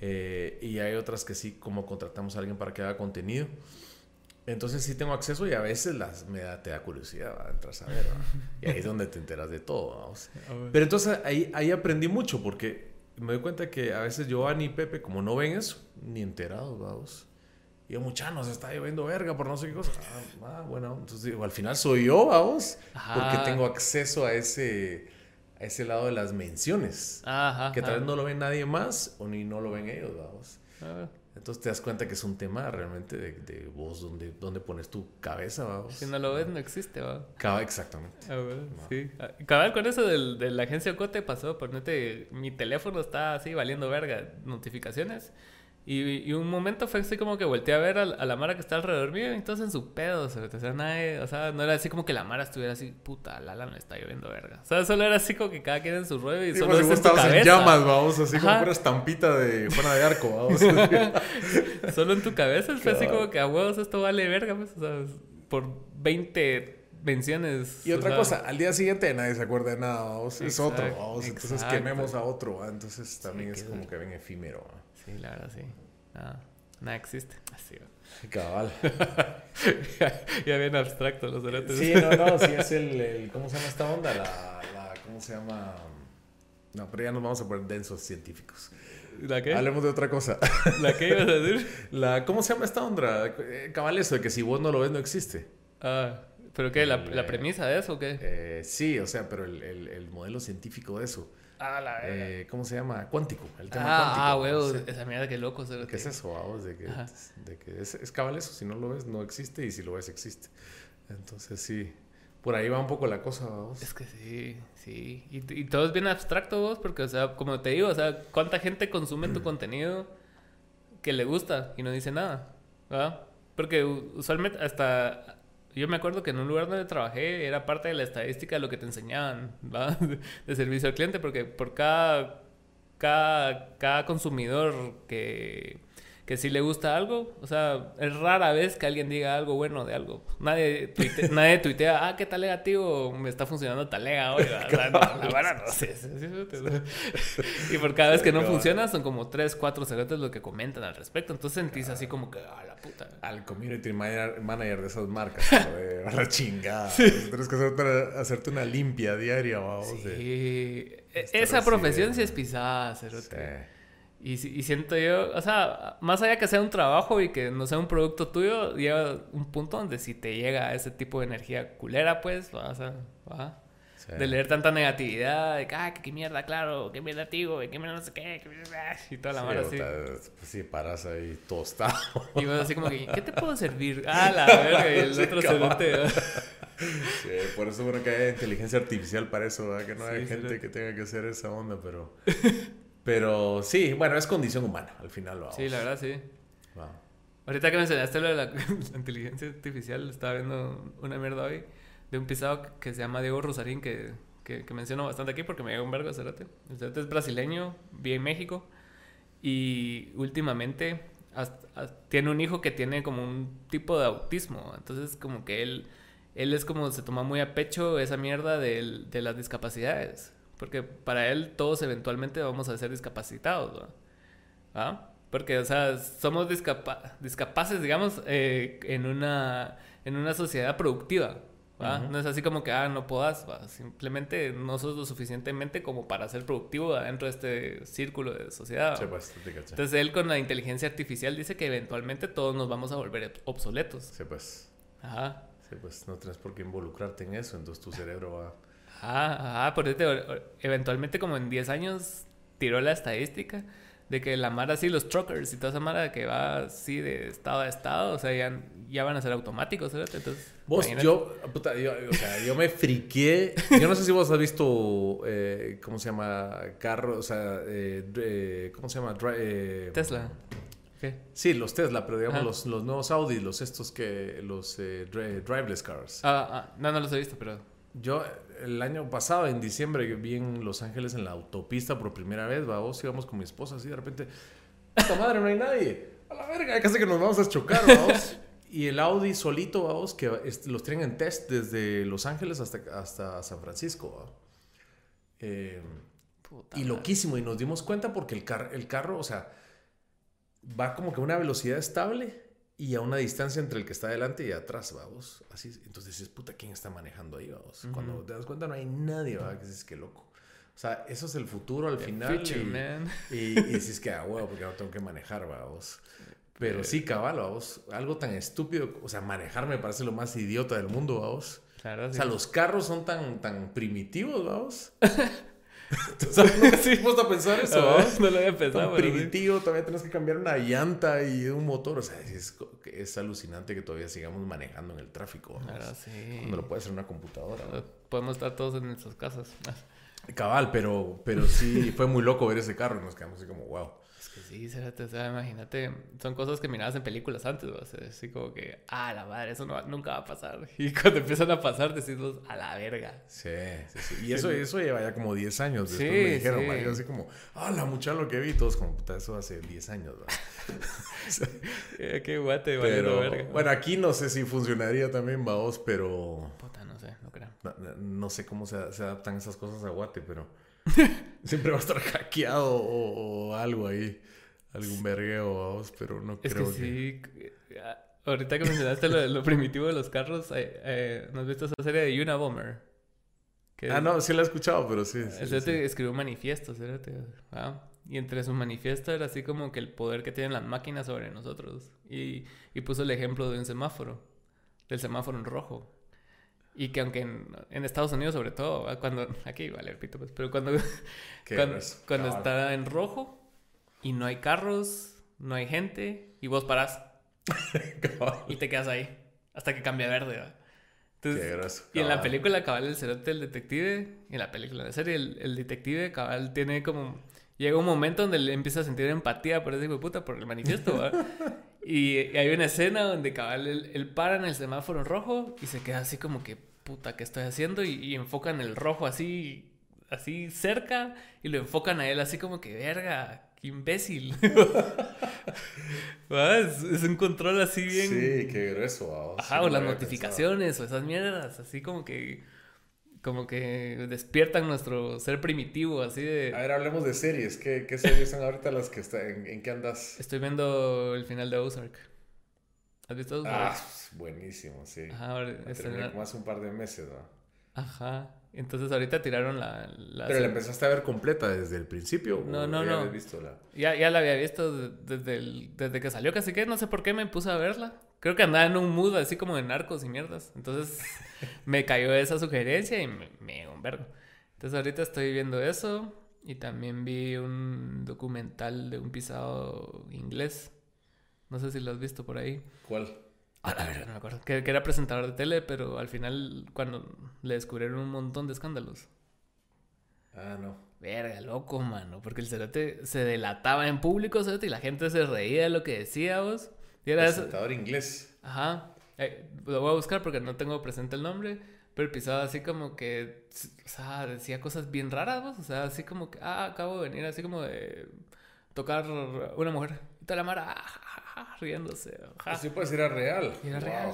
eh, y, hay otras que sí, como contratamos a alguien para que haga contenido. Entonces sí tengo acceso y a veces las, me da, te da curiosidad, entras a ver, y ahí es donde te enteras de todo. Vamos. Pero entonces ahí, ahí aprendí mucho porque me doy cuenta que a veces Giovanni y Pepe, como no ven eso, ni enterados, vamos. Y yo, mucha, nos está lloviendo verga por no sé qué cosa. Ah, ah bueno, entonces digo, al final soy yo, vamos, porque tengo acceso a ese, a ese lado de las menciones. Ajá, que tal vez no lo ven nadie más o ni no lo ven ellos, vamos. Ah. Entonces te das cuenta que es un tema realmente de, de vos, donde, donde pones tu cabeza, vamos. Si no lo ves, no existe, va. Cabal, exactamente. Ah, sí. Ah, cabal, con eso del, de la agencia Cote pasó, por nete, mi teléfono está así valiendo verga, notificaciones. Y, y, un momento fue así como que volteé a ver a, la Mara que está alrededor mío y entonces en su pedo, o sea, o sea, nadie, o sea, no era así como que la Mara estuviera así, puta, Lala me está lloviendo verga. O sea, solo era así como que cada quien en su ruedo y solo pues, en en llamas, vamos, así como una estampita de Juana de Arco, vamos. solo en tu cabeza fue así como que a huevos esto vale verga, pues, o sea, por 20 menciones. Y otra cosa, al día siguiente nadie se acuerda de nada, vamos, es otro, vamos, entonces quememos a otro, entonces también es como que ven efímero. Sí, la verdad, sí. Nada, nada existe. Así, Cabal. ya, bien abstracto los deretes. Sí, no, no, sí es el, ¿Cómo se llama esta onda? La, la. ¿Cómo se llama? No, pero ya nos vamos a poner densos científicos. ¿La qué? Hablemos de otra cosa. ¿La qué ibas a decir? La, ¿Cómo se llama esta onda? Eh, cabal, eso de que si vos no lo ves, no existe. Ah, ¿pero qué? ¿La, la premisa de eso o qué? Eh, sí, o sea, pero el, el, el modelo científico de eso. Ah, la eh, ¿Cómo se llama? Cuántico. El tema ah, cuántico. Ah, esa mierda que loco. ¿Qué es eso, vamos? De que, de que es, es cabal eso. Si no lo ves, no existe. Y si lo ves, existe. Entonces, sí. Por ahí va un poco la cosa, vamos. Es que sí, sí. Y, y todo es bien abstracto, vos, porque, o sea, como te digo, o sea, ¿cuánta gente consume tu contenido que le gusta y no dice nada? ¿verdad? Porque usualmente hasta yo me acuerdo que en un lugar donde trabajé era parte de la estadística de lo que te enseñaban. De servicio al cliente, porque por cada, cada, cada consumidor que que si le gusta algo, o sea, es rara vez que alguien diga algo bueno de algo. Nadie, tuitea, nadie tuitea, ah, qué negativo me está funcionando talega hoy. O sea, no, la no sé. y por cada vez que no funciona, son como tres, cuatro cerotes lo que comentan al respecto. Entonces sentís así como que, ah, la puta. Al community manager de esas marcas, a la chingada. Tienes que hacerte, hacerte, una limpia diaria, vamos. Sí. E, esa profesión sí es pisada, cerote. Y, siento yo, o sea, más allá que sea un trabajo y que no sea un producto tuyo, llega un punto donde si te llega ese tipo de energía culera, pues, vas a, ¿va? De leer tanta negatividad, de que, ah, qué mierda, claro, qué mierda, tío, qué mierda, no sé qué, qué mierda, y toda la sí, mano así. Pues sí, paras ahí tostado. Y vas así como que, ¿qué te puedo servir? Ah, la verga, y el otro se mete. Sí, por eso bueno que haya inteligencia artificial para eso, ¿verdad? Que no hay gente que tenga que hacer esa onda, pero... Pero sí, bueno, es condición humana, al final lo Sí, la verdad, sí. Ahorita que mencionaste lo de la, inteligencia artificial, estaba viendo una mierda hoy de un pisado que se llama Diego Rosarín, que, que, menciono bastante aquí porque me llega un vergo de Cerate. El Cerate es brasileño, vive en México y últimamente tiene un hijo que tiene como un tipo de autismo. Entonces, como que él, él es como se toma muy a pecho esa mierda de, de las discapacidades. Porque para él todos eventualmente vamos a ser discapacitados, ¿Ah? Porque, o sea, somos discapaces, digamos, eh, en, una, en una sociedad productiva. No es así como que, ah, no puedas, simplemente no sos lo suficientemente como para ser productivo dentro de este círculo de sociedad. pues, Entonces él con la inteligencia artificial dice que eventualmente todos nos vamos a volver obsoletos. Sí, pues. Ajá. Sí, pues no tienes por qué involucrarte en eso, entonces tu cerebro va... Ah, por eso eventualmente como en 10 años tiró la estadística de que la Mara así, los truckers y toda esa Mara que va así de estado a estado, o sea, ya, ya van a ser automáticos, ¿verdad? Entonces, vos, yo, puta, yo, o sea, yo me friqué. Yo no sé si vos has visto, eh, ¿cómo se llama? Carro, o sea, eh, ¿cómo se llama? Eh, Tesla. ¿Qué? Sí, los Tesla, pero digamos los, los, nuevos Audi, los estos que, los eh, driveless cars. Ah, ah, no, no los he visto, pero... Yo el año pasado, en diciembre, vi en Los Ángeles en la autopista por primera vez, vamos, íbamos con mi esposa así, de repente, ¡puta madre, no hay nadie! ¡A la verga! Casi que nos vamos a chocar, vamos. y el Audi solito, vamos, que los tienen en test desde Los Ángeles hasta, hasta San Francisco, eh, y loquísimo, y nos dimos cuenta porque el, el carro, o sea, va como que a una velocidad estable y a una distancia entre el que está adelante y atrás, vamos. Así, entonces dices, puta, ¿quién está manejando ahí, vamos? Cuando te das cuenta no hay nadie, ¿verdad? Que dices, qué loco. O sea, eso es el futuro al final. y, y, dices que, ah, huevo, porque no tengo que manejar, vamos. Pero sí, cabal, vamos. Algo tan estúpido, o sea, manejar me parece lo más idiota del mundo, vamos. Claro, O sea, los carros son tan, tan primitivos, vamos. ¿Sabes? sí. ¿Puesto a pensar eso? no lo había pensado. primitivo, todavía tienes que cambiar una llanta y un motor. O sea, es, es alucinante que todavía sigamos manejando en el tráfico. Claro, sí. Cuando lo puede hacer una computadora. Podemos estar todos en nuestras casas. Cabal, pero, pero sí, fue muy loco ver ese carro y nos quedamos así como, wow. Sí, o sea, imagínate, son cosas que mirabas en películas antes, ¿no? así como que, ah, la madre, eso no, nunca va a pasar. Y cuando empiezan a pasar, decís a la verga. Sí, sí, sí. Y eso, eso lleva ya como 10 años. Después sí, me dijeron, sí. así como, ah, la muchacha lo que vi, todos como, puta, eso hace 10 años, eh, Qué guate, pero, verga. Bueno, aquí no sé si funcionaría también, vaos, pero... Puta, no sé, no creo. No, sé cómo se, se adaptan esas cosas a guate, pero... Siempre va a estar hackeado o, algo ahí. Algún vergueo, vamos, pero no es creo que. Sí, ah, ahorita que mencionaste lo, primitivo de los carros, eh, eh, ¿no has visto esa serie de Unabomber? ah, no, sí la he escuchado, pero sí. sí, escribió un manifiesto, ah, y entre su manifiesto era así como que el poder que tienen las máquinas sobre nosotros. Y, y puso el ejemplo de un semáforo, del semáforo en rojo. Y que aunque en, Estados Unidos sobre todo, cuando... Aquí vale, repito, pues, pero cuando, cuando, está en rojo y no hay carros, no hay gente y vos parás y te quedas ahí hasta que cambia verde. Entonces, y en la película cabal el cerote el detective, en la película de serie el, el, detective cabal tiene como llega un momento donde le empieza a sentir empatía por ese hijo de puta por el manifiesto, Y, hay una escena donde cabal él, para en el semáforo rojo y se queda así como que, puta, ¿qué estoy haciendo? Y, enfocan el rojo así, así cerca y lo enfocan a él así como que, verga, qué imbécil. es, un control así bien... Sí, qué grueso. Ajá, o las notificaciones o esas mierdas, así como que como que despiertan nuestro ser primitivo, así de... A ver, hablemos de series. ¿Qué, qué series son ahorita las que están? En, qué andas? Estoy viendo el final de Ozark. ¿Has visto Ozark? Ah, buenísimo, sí. Ajá, ahora... Como hace un par de meses, ¿no? Ajá. Entonces ahorita tiraron la... Pero la empezaste a ver completa desde el principio. No, no, no. Visto la... Ya, ya la había visto desde, el, desde que salió, casi que no sé por qué me puse a verla. Creo que andaba en un mood así como de narcos y mierdas. Entonces me cayó esa sugerencia y me, me un vergo. Entonces ahorita estoy viendo eso y también vi un documental de un pisado inglés. No sé si lo has visto por ahí. ¿Cuál? Ah, la verdad, no me acuerdo. Que, era presentador de tele, pero al final cuando le descubrieron un montón de escándalos. Ah, no. Verga, loco, mano. Porque el cerote se delataba en público, cerote, y la gente se reía de lo que decía vos. Era presentador inglés. Ajá. Eh, lo voy a buscar porque no tengo presente el nombre, pero pisaba así como que, o sea, decía cosas bien raras, o sea, así como que, ah, acabo de venir, así como de tocar una mujer. Y toda la mara, ah, riéndose. Ajá. Sí, pues era real. Era real,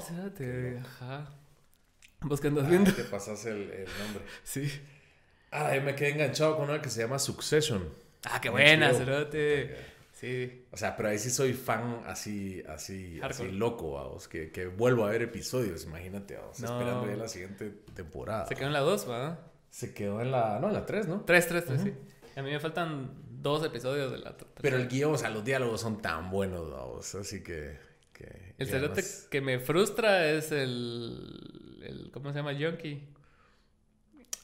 ajá. ¿Vos qué andas viendo? Te pasas el, el nombre. Sí. Ah, yo me quedé enganchado con una que se llama Succession. Ah, qué buena, cerote. Sí. O sea, pero ahí sí soy fan así, así, así loco, vamos, que, que, vuelvo a ver episodios, imagínate, vamos, esperando ya la siguiente temporada. Se quedó en la 2, ¿va? Se quedó en la, no, en la 3, ¿no? 3, 3, 3, sí. A mí me faltan dos episodios de la Pero el guion, o sea, los diálogos son tan buenos, vamos, así que... que el cerote que me frustra es el, el ¿cómo se llama? Junkie.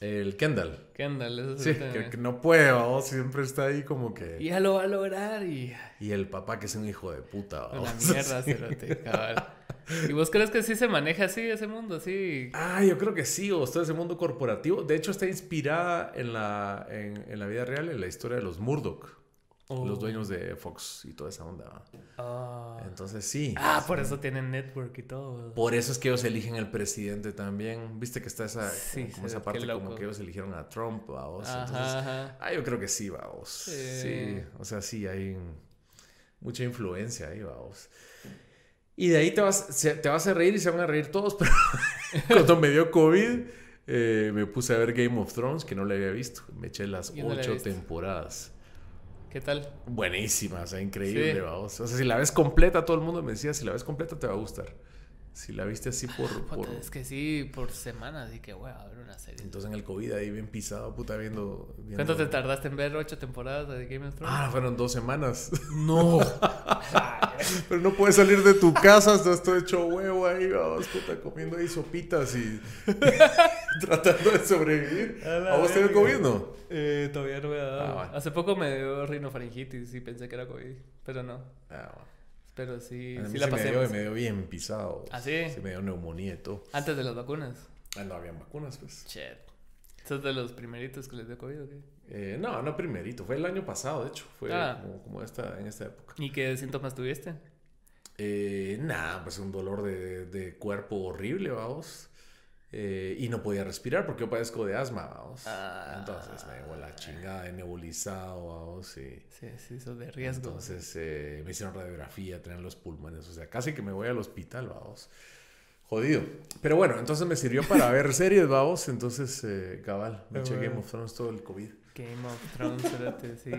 El Kendall. Kendall, eso Sí, que, no puede, ¿o? siempre está ahí como que... Y ya lo va a lograr y... Y el papá que es un hijo de puta, ¿o? Una mierda, cerote, cabal. ¿Y vos crees que sí se maneja así ese mundo, así? Ah, yo creo que sí, o todo ese mundo corporativo. De hecho, está inspirada en la, en, en la vida real, en la historia de los Murdoch. Los oh. dueños de Fox y toda esa onda. Ah. Entonces sí. Ah, por eso tienen network y todo. Por eso es que ellos eligen el presidente también. Viste que está esa, como, esa parte como que ellos eligieron a Trump, vamos. Ah, yo creo que sí, vamos. Sí. O sea, sí, hay mucha influencia ahí, vamos. Y de ahí te vas, te vas a reír y se van a reír todos, pero cuando me dio COVID, eh, me puse a ver Game of Thrones, que no le había visto. Me eché las ocho temporadas. ¿Qué tal? Buenísima, o sea, increíble, vamos. O sea, si la ves completa, todo el mundo me decía, si la ves completa te va a gustar. Si la viste así por... por... Es que sí, por semanas, y que voy a ver una serie. Entonces en el COVID ahí bien pisado, puta, viendo... viendo... ¿Cuánto te tardaste en ver ocho temporadas de Game of Thrones? Ah, fueron dos semanas. No. Pero no puedes salir de tu casa, estás todo hecho huevo ahí, vamos, puta, comiendo ahí sopitas y tratando de sobrevivir. ¿A, vos tenés COVID, no? Eh, todavía no me ha dado. Ah, Hace poco me dio rinofaringitis y pensé que era COVID, pero no. Ah, bueno. Pero sí, sí la pasé. Me dio, me dio bien pisado. ¿Ah, sí? Sí, me dio neumonía y todo. ¿Antes de las vacunas? Ah, no habían vacunas, pues. Shit. ¿Sos de los primeritos que les dio COVID o qué? Eh, no, no primerito. Fue el año pasado, de hecho. Fue ah. como, como esta, en esta época. ¿Y qué síntomas tuviste? Eh, nada, pues un dolor de, de cuerpo horrible, vamos. Eh, y no podía respirar porque yo padezco de asma, vamos. Ah. Entonces me llevó la chingada de nebulizado, vamos. Sí, sí, sí, eso de riesgo. Entonces eh, me hicieron radiografía, tenían los pulmones, o sea, casi que me voy al hospital, vamos. Jodido. Pero bueno, entonces me sirvió para ver series, vamos. Entonces, eh, cabal, me eché Game of Thrones todo el COVID. Game of Thrones, espérate, sí.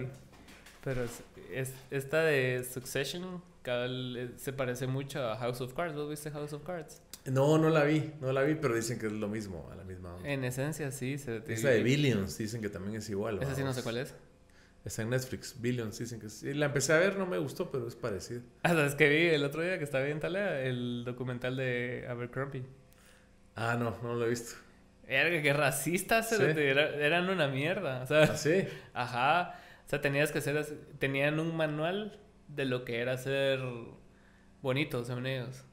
Pero es, esta de Succession, cabal, eh, se parece mucho a House of Cards. ¿Vos viste House of Cards? No, no la vi, no la vi, pero dicen que es lo mismo, a la misma onda. En esencia, sí. Se Esa de Billions, dicen que también es igual. Esa sí no sé cuál es. Está en Netflix, Billions, dicen que sí. La empecé a ver, no me gustó, pero es parecido. Ah, ¿sabes que vi el otro día que estaba bien talea? El documental de Abercrombie. Ah, no, no lo he visto. Era que racistas eran una mierda. O sea, ¿Ah, sí? Ajá. O sea, tenías que ser... Tenían un manual de lo que era ser bonito, según ellos.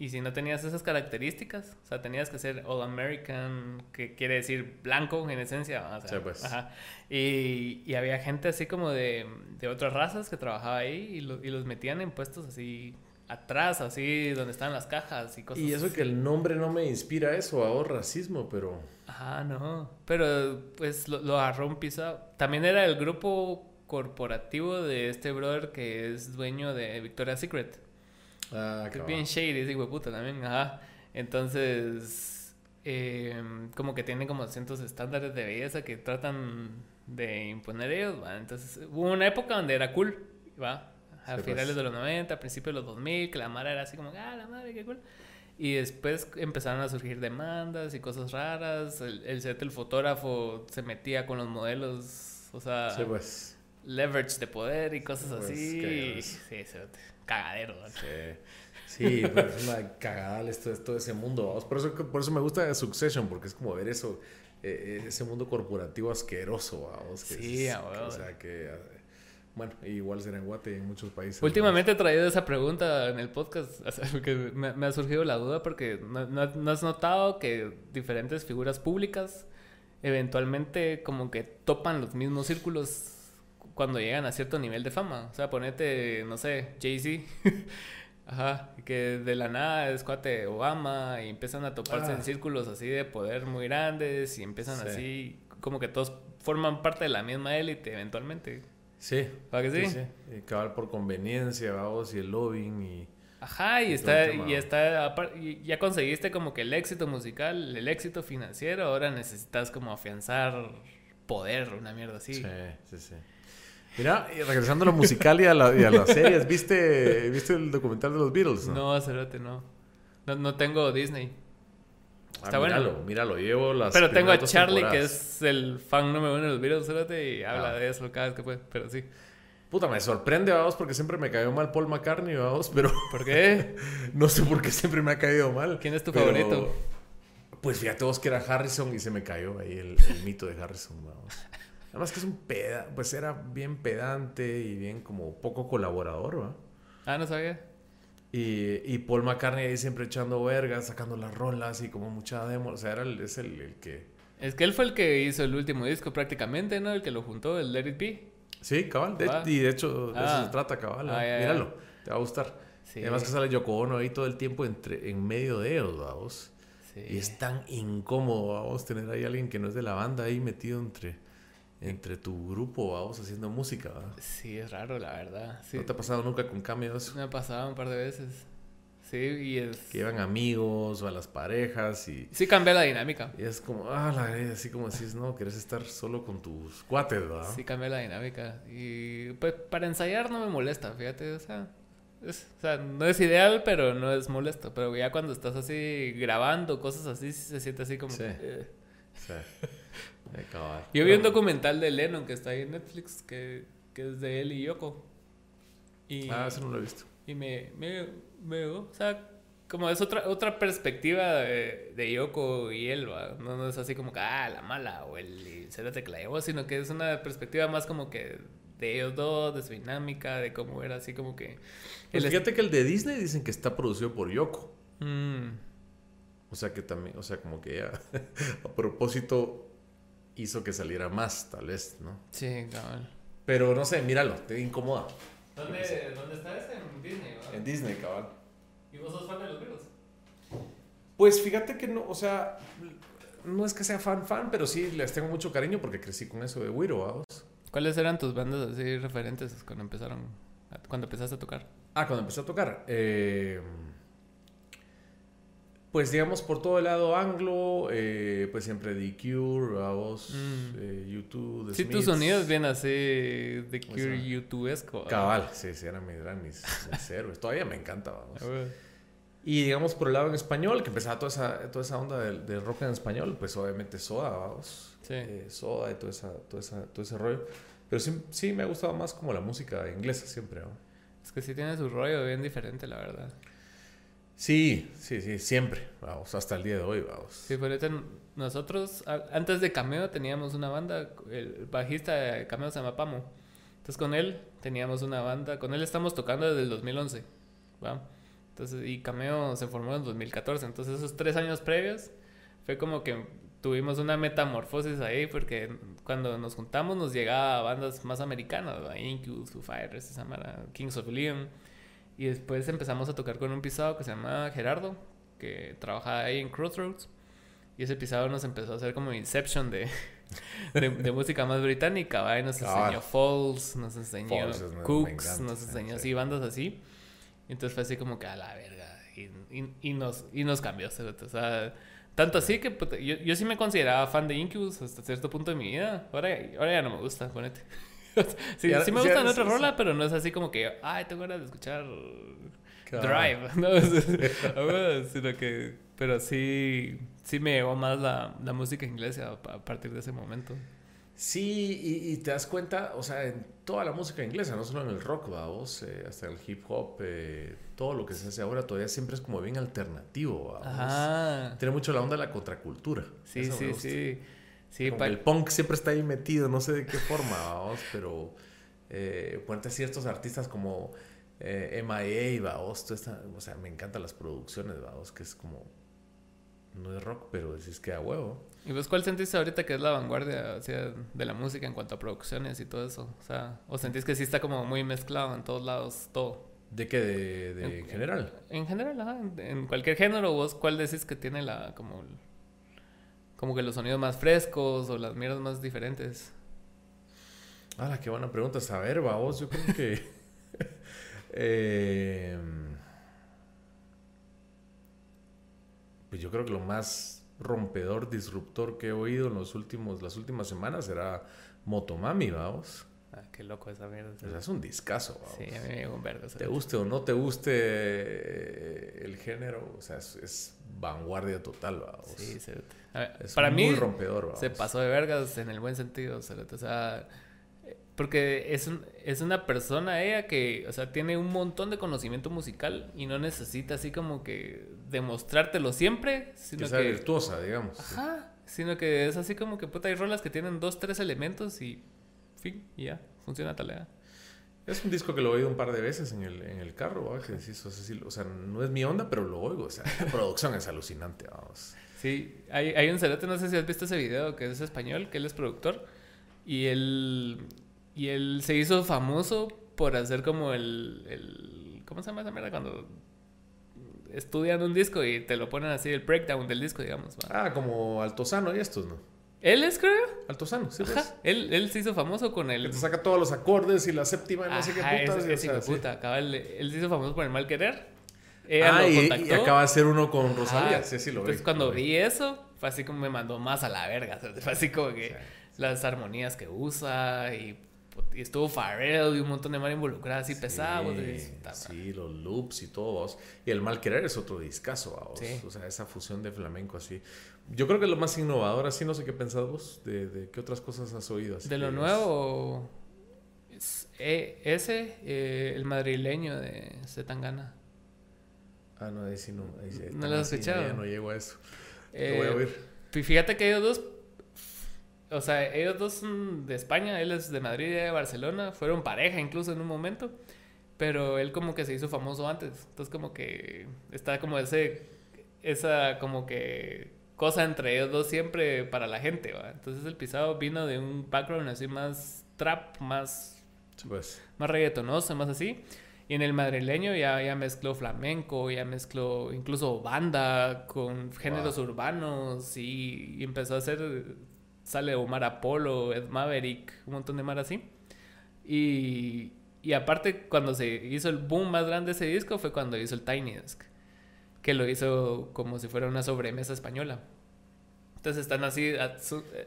Y si no tenías esas características, o sea, tenías que ser All American, que quiere decir blanco en esencia. O sea, sí, pues. Ajá. Y, y, había gente así como de, de otras razas que trabajaba ahí y, y, los metían en puestos así atrás, así donde están las cajas y cosas Y eso que el nombre no me inspira eso, a racismo, pero... Ajá, no. Pero pues lo, lo agarró un piso. También era el grupo corporativo de este brother que es dueño de Victoria's Secret. Ah, que es bien shady ese puta también, ajá. Entonces, em, como que tiene como cientos estándares de belleza que tratan de imponer ellos, ¿va? Entonces, hubo una época donde era cool, ¿va? A finales pues. de los 90, a principios de los 2000, que la mara era así como, ah, la madre, qué cool. Y después empezaron a surgir demandas y cosas raras. El, el set, el fotógrafo se metía con los modelos, o sea, pues. leverage de poder y cosas pues, así. Sí, cagadero. Sí, pero es una cagada esto, todo ese mundo. Por eso, por eso me gusta Succession, porque es como ver eso, eh, ese mundo corporativo asqueroso. ¿vamos? sí, O sea, que... Bueno, igual será en Guate en muchos países. Últimamente he traído esa pregunta en el podcast, porque me, ha surgido la duda, porque no, has notado que diferentes figuras públicas eventualmente como que topan los mismos círculos cuando llegan a cierto nivel de fama. O sea, ponete, no sé, Jay-Z. Ajá, que de la nada es cuate Obama y empiezan a toparse en ah. círculos así de poder muy grandes y empiezan así, como que todos forman parte de la misma élite eventualmente. Sí. ¿Para que sí? sí, Y acabar por conveniencia, vamos, y el lobbying y... Ajá, y, está, y está, y ya conseguiste como que el éxito musical, el éxito financiero, ahora necesitas como afianzar poder, una mierda así. Sí, sí, sí. Mira, regresando a lo musical y a, las series, ¿viste, ¿viste el documental de los Beatles? No, no no. no. No tengo Disney. Ah, Está míralo, Míralo, llevo las. Pero tengo a Charlie, que es el fan número uno de los Beatles, y habla ah. de eso cada vez que puede, pero sí. Puta, me sorprende, vamos, porque siempre me cayó mal Paul McCartney, vamos, pero... ¿Por qué? no sé por qué siempre me ha caído mal. ¿Quién es tu favorito? Pues fíjate vos que era Harrison y se me cayó ahí el, mito de Harrison, vamos. Además que es un peda... Pues era bien pedante y bien como poco colaborador, ¿va? Ah, no sabía. Y, y Paul McCartney ahí siempre echando vergas, sacando las rolas y como mucha demo. O sea, era el, es el, el que... Es que él fue el que hizo el último disco prácticamente, ¿no? El que lo juntó, el Let It Be. Sí, cabal. y de hecho, de eso se ah. trata, cabal. Ah, Míralo, te va a gustar. Además que sale Yoko Ono ahí todo el tiempo entre, en medio de ellos, vamos. Y es tan incómodo, vamos, tener ahí alguien que no es de la banda ahí metido entre, entre tu grupo, vamos, haciendo música. Sí, es raro, la verdad. ¿No te ha pasado nunca con cambios? Me ha pasado un par de veces. Sí, y es... Que llevan amigos o a las parejas y... Sí cambia la dinámica. Y es como, ah, la así como decís, no, quieres estar solo con tus cuates, ¿verdad? Sí cambia la dinámica. Y pues para ensayar no me molesta, fíjate, o sea... Es, o sea, no es ideal, pero no es molesto. Pero ya cuando estás así grabando, cosas así, se siente así como... Sí. Eh. sí. Yo vi un documental de Lennon que está ahí en Netflix, que, que es de él y Yoko. Y, ah, eso no lo he visto. Y me, me, me, o sea, como es otra, otra perspectiva de, de Yoko y él, No, no es así como que, ah, la mala o el cérate que la llevó, sino que es una perspectiva más como que de ellos dos, de su dinámica, de cómo era así como que... Pues fíjate que el de Disney dicen que está producido por Yoko. Mm. O sea que también, o sea, como que ya a propósito hizo que saliera más, tal vez, ¿no? Sí, cabal. Pero no sé, míralo, te incomoda. ¿Dónde, ¿Dónde está ese? En Disney, ¿verdad? En Disney, cabal. ¿Y vos sos fan de los Beatles? Pues fíjate que no, o sea, no es que sea fan fan, pero sí les tengo mucho cariño porque crecí con eso de Wiro, vamos. ¿Cuáles eran tus bandas así referentes cuando empezaron, cuando empezaste a tocar? Ah, cuando empecé a tocar. Eh, pues digamos por todo el lado anglo, eh, pues siempre The Cure, vos, mm. eh, YouTube, The Sí, tu sonido es bien así, The Cure, YouTube-esco. Cabal, sí, sí, eran mis, eran mis, héroes. Todavía me encanta, vamos. Y digamos por el lado en español, que empezaba toda esa, toda esa onda del, rock en español, pues obviamente Soda, vamos. Sí. Eh, soda y todo, esa, todo, esa, todo ese rollo. Pero sí, sí me ha gustado más como la música inglesa siempre, ¿no? Es que sí tiene su rollo bien diferente, la verdad. Sí, sí, sí, siempre, vamos, hasta el día de hoy, vamos. Sí, pero nosotros, antes de Cameo teníamos una banda, el bajista de Cameo se llama Pamo. Entonces con él teníamos una banda, con él estamos tocando desde el 2011, ¿va? Entonces, y Cameo se formó en 2014, entonces esos tres años previos fue como que tuvimos una metamorfosis ahí, porque cuando nos juntamos nos llegaba a bandas más americanas, ¿va? Incubus, Foo Fighters, Kings of Leon y después empezamos a tocar con un pisado que se llama Gerardo, que trabajaba ahí en Crossroads. Y ese pisado nos empezó a hacer como Inception de, de, música más británica, ¿va? Y nos enseñó Falls, nos enseñó Cooks, nos enseñó así, bandas así. Y entonces fue así como que a la verga. Y, y, nos, y nos cambió. O sea, tanto así que yo, yo sí me consideraba fan de Incubus hasta cierto punto de mi vida. Ahora, ahora ya no me gusta, ponete. sí, sí me gusta otra rola, pero no es así como que, ay, tengo ganas de escuchar Drive, ¿no? sino que, pero sí, sí me llevó más la, la música inglesa a, partir de ese momento. Sí, y, te das cuenta, o sea, en toda la música inglesa, no solo en el rock, vamos, eh, hasta el hip hop, eh, todo lo que se hace ahora todavía siempre es como bien alternativo, vamos. Tiene mucho la onda de la contracultura. Sí, sí, sí. Sí, El punk siempre está ahí metido, no sé de qué forma, vamos, pero eh, ponte ciertos artistas como eh, MIA, vamos, o sea, me encantan las producciones, vamos, que es como, no es rock, pero decís que a huevo. ¿Y vos cuál sentís ahorita que es la vanguardia o sea, de la música en cuanto a producciones y todo eso? O sea, ¿o sentís que sí está como muy mezclado en todos lados todo? ¿De qué? ¿De, en, general? En, general, ajá. En, cualquier género, vos cuál decís que tiene la como como que los sonidos más frescos o las mierdas más diferentes? Ah, qué buena pregunta. A ver, vos, yo creo que. Em, pues yo creo que lo más rompedor, disruptor que he oído en los últimos, las últimas semanas era Motomami, vamos. Ah, qué loco esa mierda. es un discazo. Sí, a mí me llegó un vergo. Te guste o no te guste eh, el género, o sea, es, vanguardia total, vamos. Sí, es para muy mí rompedor, se pasó de vergas en el buen sentido, o sea, porque es, es una persona ella que, o sea, tiene un montón de conocimiento musical y no necesita así como que demostrártelo siempre, sino que sea virtuosa, digamos. Ajá, sino que es así como que puta hay rolas que tienen dos, tres elementos y fin, y ya, funciona tal Es un disco que lo he oído un par de veces en el, en el carro, ¿va? Que decís, o, sea, no es mi onda, pero lo oigo. O sea, la producción es alucinante, vamos. Sí, hay, hay un cerote, no sé si has visto ese video, que es español, que él es productor. Y él, y él se hizo famoso por hacer como el, el ¿cómo se llama esa mierda? Cuando estudian un disco y te lo ponen así, el breakdown del disco, digamos. Ah, como Altozano y estos, ¿no? ¿Él es, creo? Altozano, sí. Ajá. Él, él se hizo famoso con el... Que te saca todos los acordes y la séptima no sé qué putas. Ese, ese puta. Acaba él se hizo famoso por el mal querer. Ella ah, y, acaba de ser uno con Rosalía. Sí, sí, lo Entonces, cuando vi eso, fue así como me mandó más a la verga. fue así como que las armonías que usa y, estuvo Pharrell y un montón de mal involucradas y sí, pesados. Sí, los loops y todo. Y el mal querer es otro discazo. O sea, esa fusión de flamenco así. Yo creo que es lo más innovador, así no sé qué pensás vos, de, de qué otras cosas has oído. de lo nuevo, eh, ese, eh, el madrileño de Zetangana. Ah, no, ahí sí no. no lo has escuchado. no llego a eso. Eh, voy a oír. Fíjate que ellos dos, o sea, ellos dos son de España, él es de Madrid y de Barcelona, fueron pareja incluso en un momento, pero él como que se hizo famoso antes, entonces como que está como ese, esa como que cosa entre ellos dos siempre para la gente, ¿va? Entonces el pisado vino de un background así más trap, más, pues. más reggaetonoso, más así. Y en el madrileño ya, ya mezcló flamenco, ya mezcló incluso banda con géneros urbanos y, empezó a hacer, sale Omar Apolo, Ed Maverick, un montón de mar así. Y, y aparte cuando se hizo el boom más grande de ese disco fue cuando hizo el Tiny Desk, que lo hizo como si fuera una sobremesa española. Entonces están así,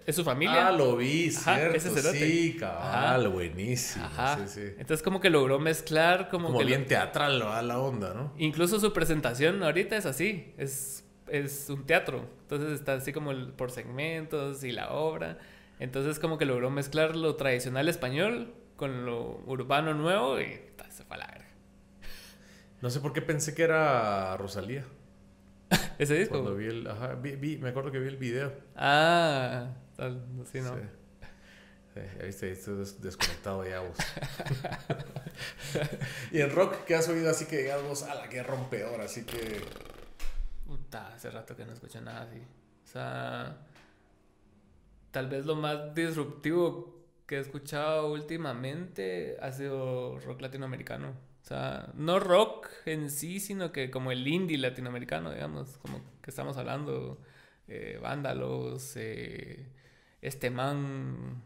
es su familia. Ah, lo vi, cierto. sí, cabal, buenísimo. Ajá. Sí, sí. Entonces como que logró mezclar como, como bien teatral a la onda, ¿no? Incluso su presentación ahorita es así, es, es un teatro. Entonces está así como por segmentos y la obra. Entonces como que logró mezclar lo tradicional español con lo urbano nuevo y se fue a la verga. No sé por qué pensé que era Rosalía. ¿Ese disco? Cuando vi el. Ajá, vi, me acuerdo que vi el video. Ah, tal, sí, ¿no? Sí. ahí estoy, desconectado ya vos. y en rock, ¿qué has oído así que digamos, a la que rompeor? Así que. Puta, hace rato que no escucho nada así. O sea. Tal vez lo más disruptivo que he escuchado últimamente ha sido rock latinoamericano. O sea, no rock en sí, sino que como el indie latinoamericano, digamos, como que estamos hablando, eh, Vándalos, eh, este man,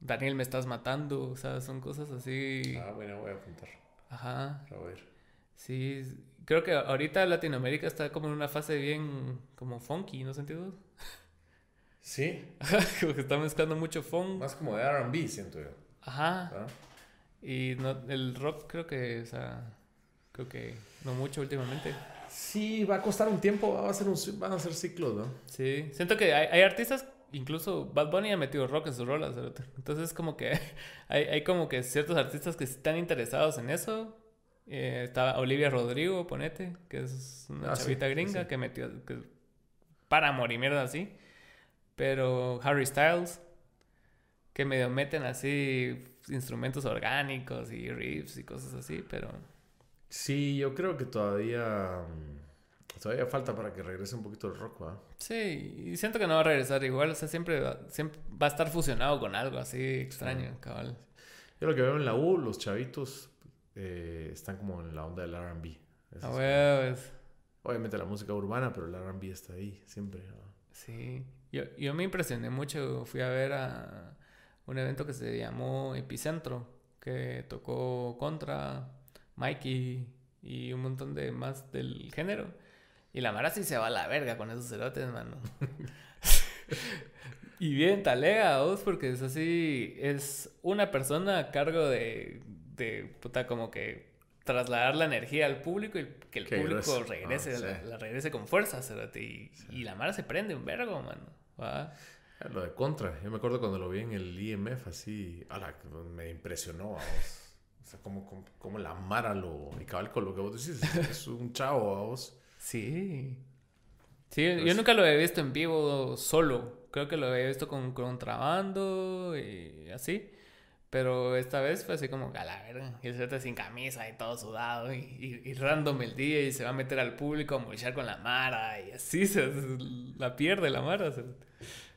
Daniel me estás matando, o sea, son cosas así. Ah, bueno, voy a apuntar. Ajá. A ver. Sí, creo que ahorita Latinoamérica está como en una fase bien como funky, ¿no sentido? Sí. como que está mezclando mucho funk. Más como de RB, siento yo. Ajá. ¿Ah? Y no, el rock creo que, o sea, creo que no mucho últimamente. Sí, va a costar un tiempo, va a ser un, van a ser ciclos, ¿no? Sí, siento que hay, hay artistas, incluso Bad Bunny ha metido rock en sus rolas, entonces como que hay, hay como que ciertos artistas que están interesados en eso. Eh, está Olivia Rodrigo, ponete, que es una ah, chavita gringa que metió, que para morir mierda así. Pero Harry Styles, que medio meten así instrumentos orgánicos y riffs y cosas así, pero... Sí, yo creo que todavía... Mm, todavía falta para que regrese un poquito el rock. Sí, y siento que no va a regresar igual, o sea, siempre va, siempre va a estar fusionado con algo así extraño, cabal. Yo lo que veo en la U, los chavitos eh, están como en la onda del RB. Ah, Obviamente la música urbana, pero el RB está ahí, siempre. Sí, yo, yo me impresioné mucho, fui a ver a un evento que se llamó Epicentro, que tocó Contra, Mikey y un montón de más del género. Y la Mara sí se va a la verga con esos cerotes, mano. Y bien talega, vos, porque es así, es una persona a cargo de, de puta, como que trasladar la energía al público y que el público regrese, ah, la, regrese con fuerza, y, y, la mara se prende un vergo, mano. ¿va? Lo de contra, yo me acuerdo cuando lo vi en el IMF, así, ala, me impresionó, vos. O sea, como, como, la mara lo, y cabal con lo que vos decís, es un chavo, vos. Sí. Sí, yo nunca lo había visto en vivo solo. Creo que lo había visto con contrabando y así. Pero esta vez fue así como, a la verga, y el sin camisa y todo sudado y, y, random el día y se va a meter al público a mochar con la Mara y así se, la pierde la Mara.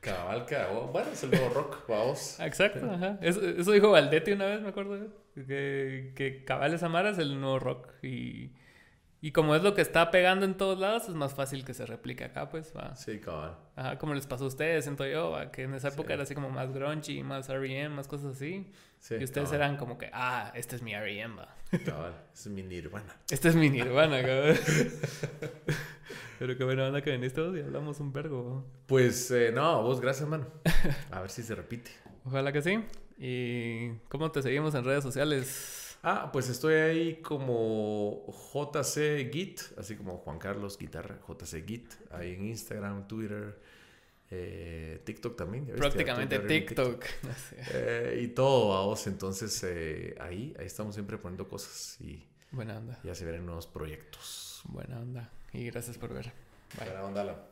Cabal, Bueno, es el nuevo rock, vamos. Exacto, ajá. Eso, eso, dijo Valdetti una vez, me acuerdo. Que, que cabal esa Mara es el nuevo rock y y como es lo que está pegando en todos lados, es más fácil que se replique acá, pues, va. Sí, cabal. Ajá, como les pasó a ustedes, siento yo, ¿va? que en esa época era así como más grungy, más R.E.M., más cosas así. Sí, y ustedes eran como que, ah, este es mi R.E.M., este es mi Nirvana. Este es mi Nirvana, cabal. Pero qué buena onda que veniste vos y hablamos un vergo. Pues, eh, no, vos gracias, mano. A ver si se repite. Ojalá que sí. ¿Y cómo te seguimos en redes sociales? Ah, pues estoy ahí como JC Git, así como Juan Carlos Guitarra, JC Git, ahí en Instagram, Twitter, eh, TikTok también. Prácticamente TikTok. Eh, y todo, vamos. Entonces eh, ahí, ahí estamos siempre poniendo cosas y Buena onda. ya se verán nuevos proyectos. Buena onda. Y gracias por ver. Buena onda.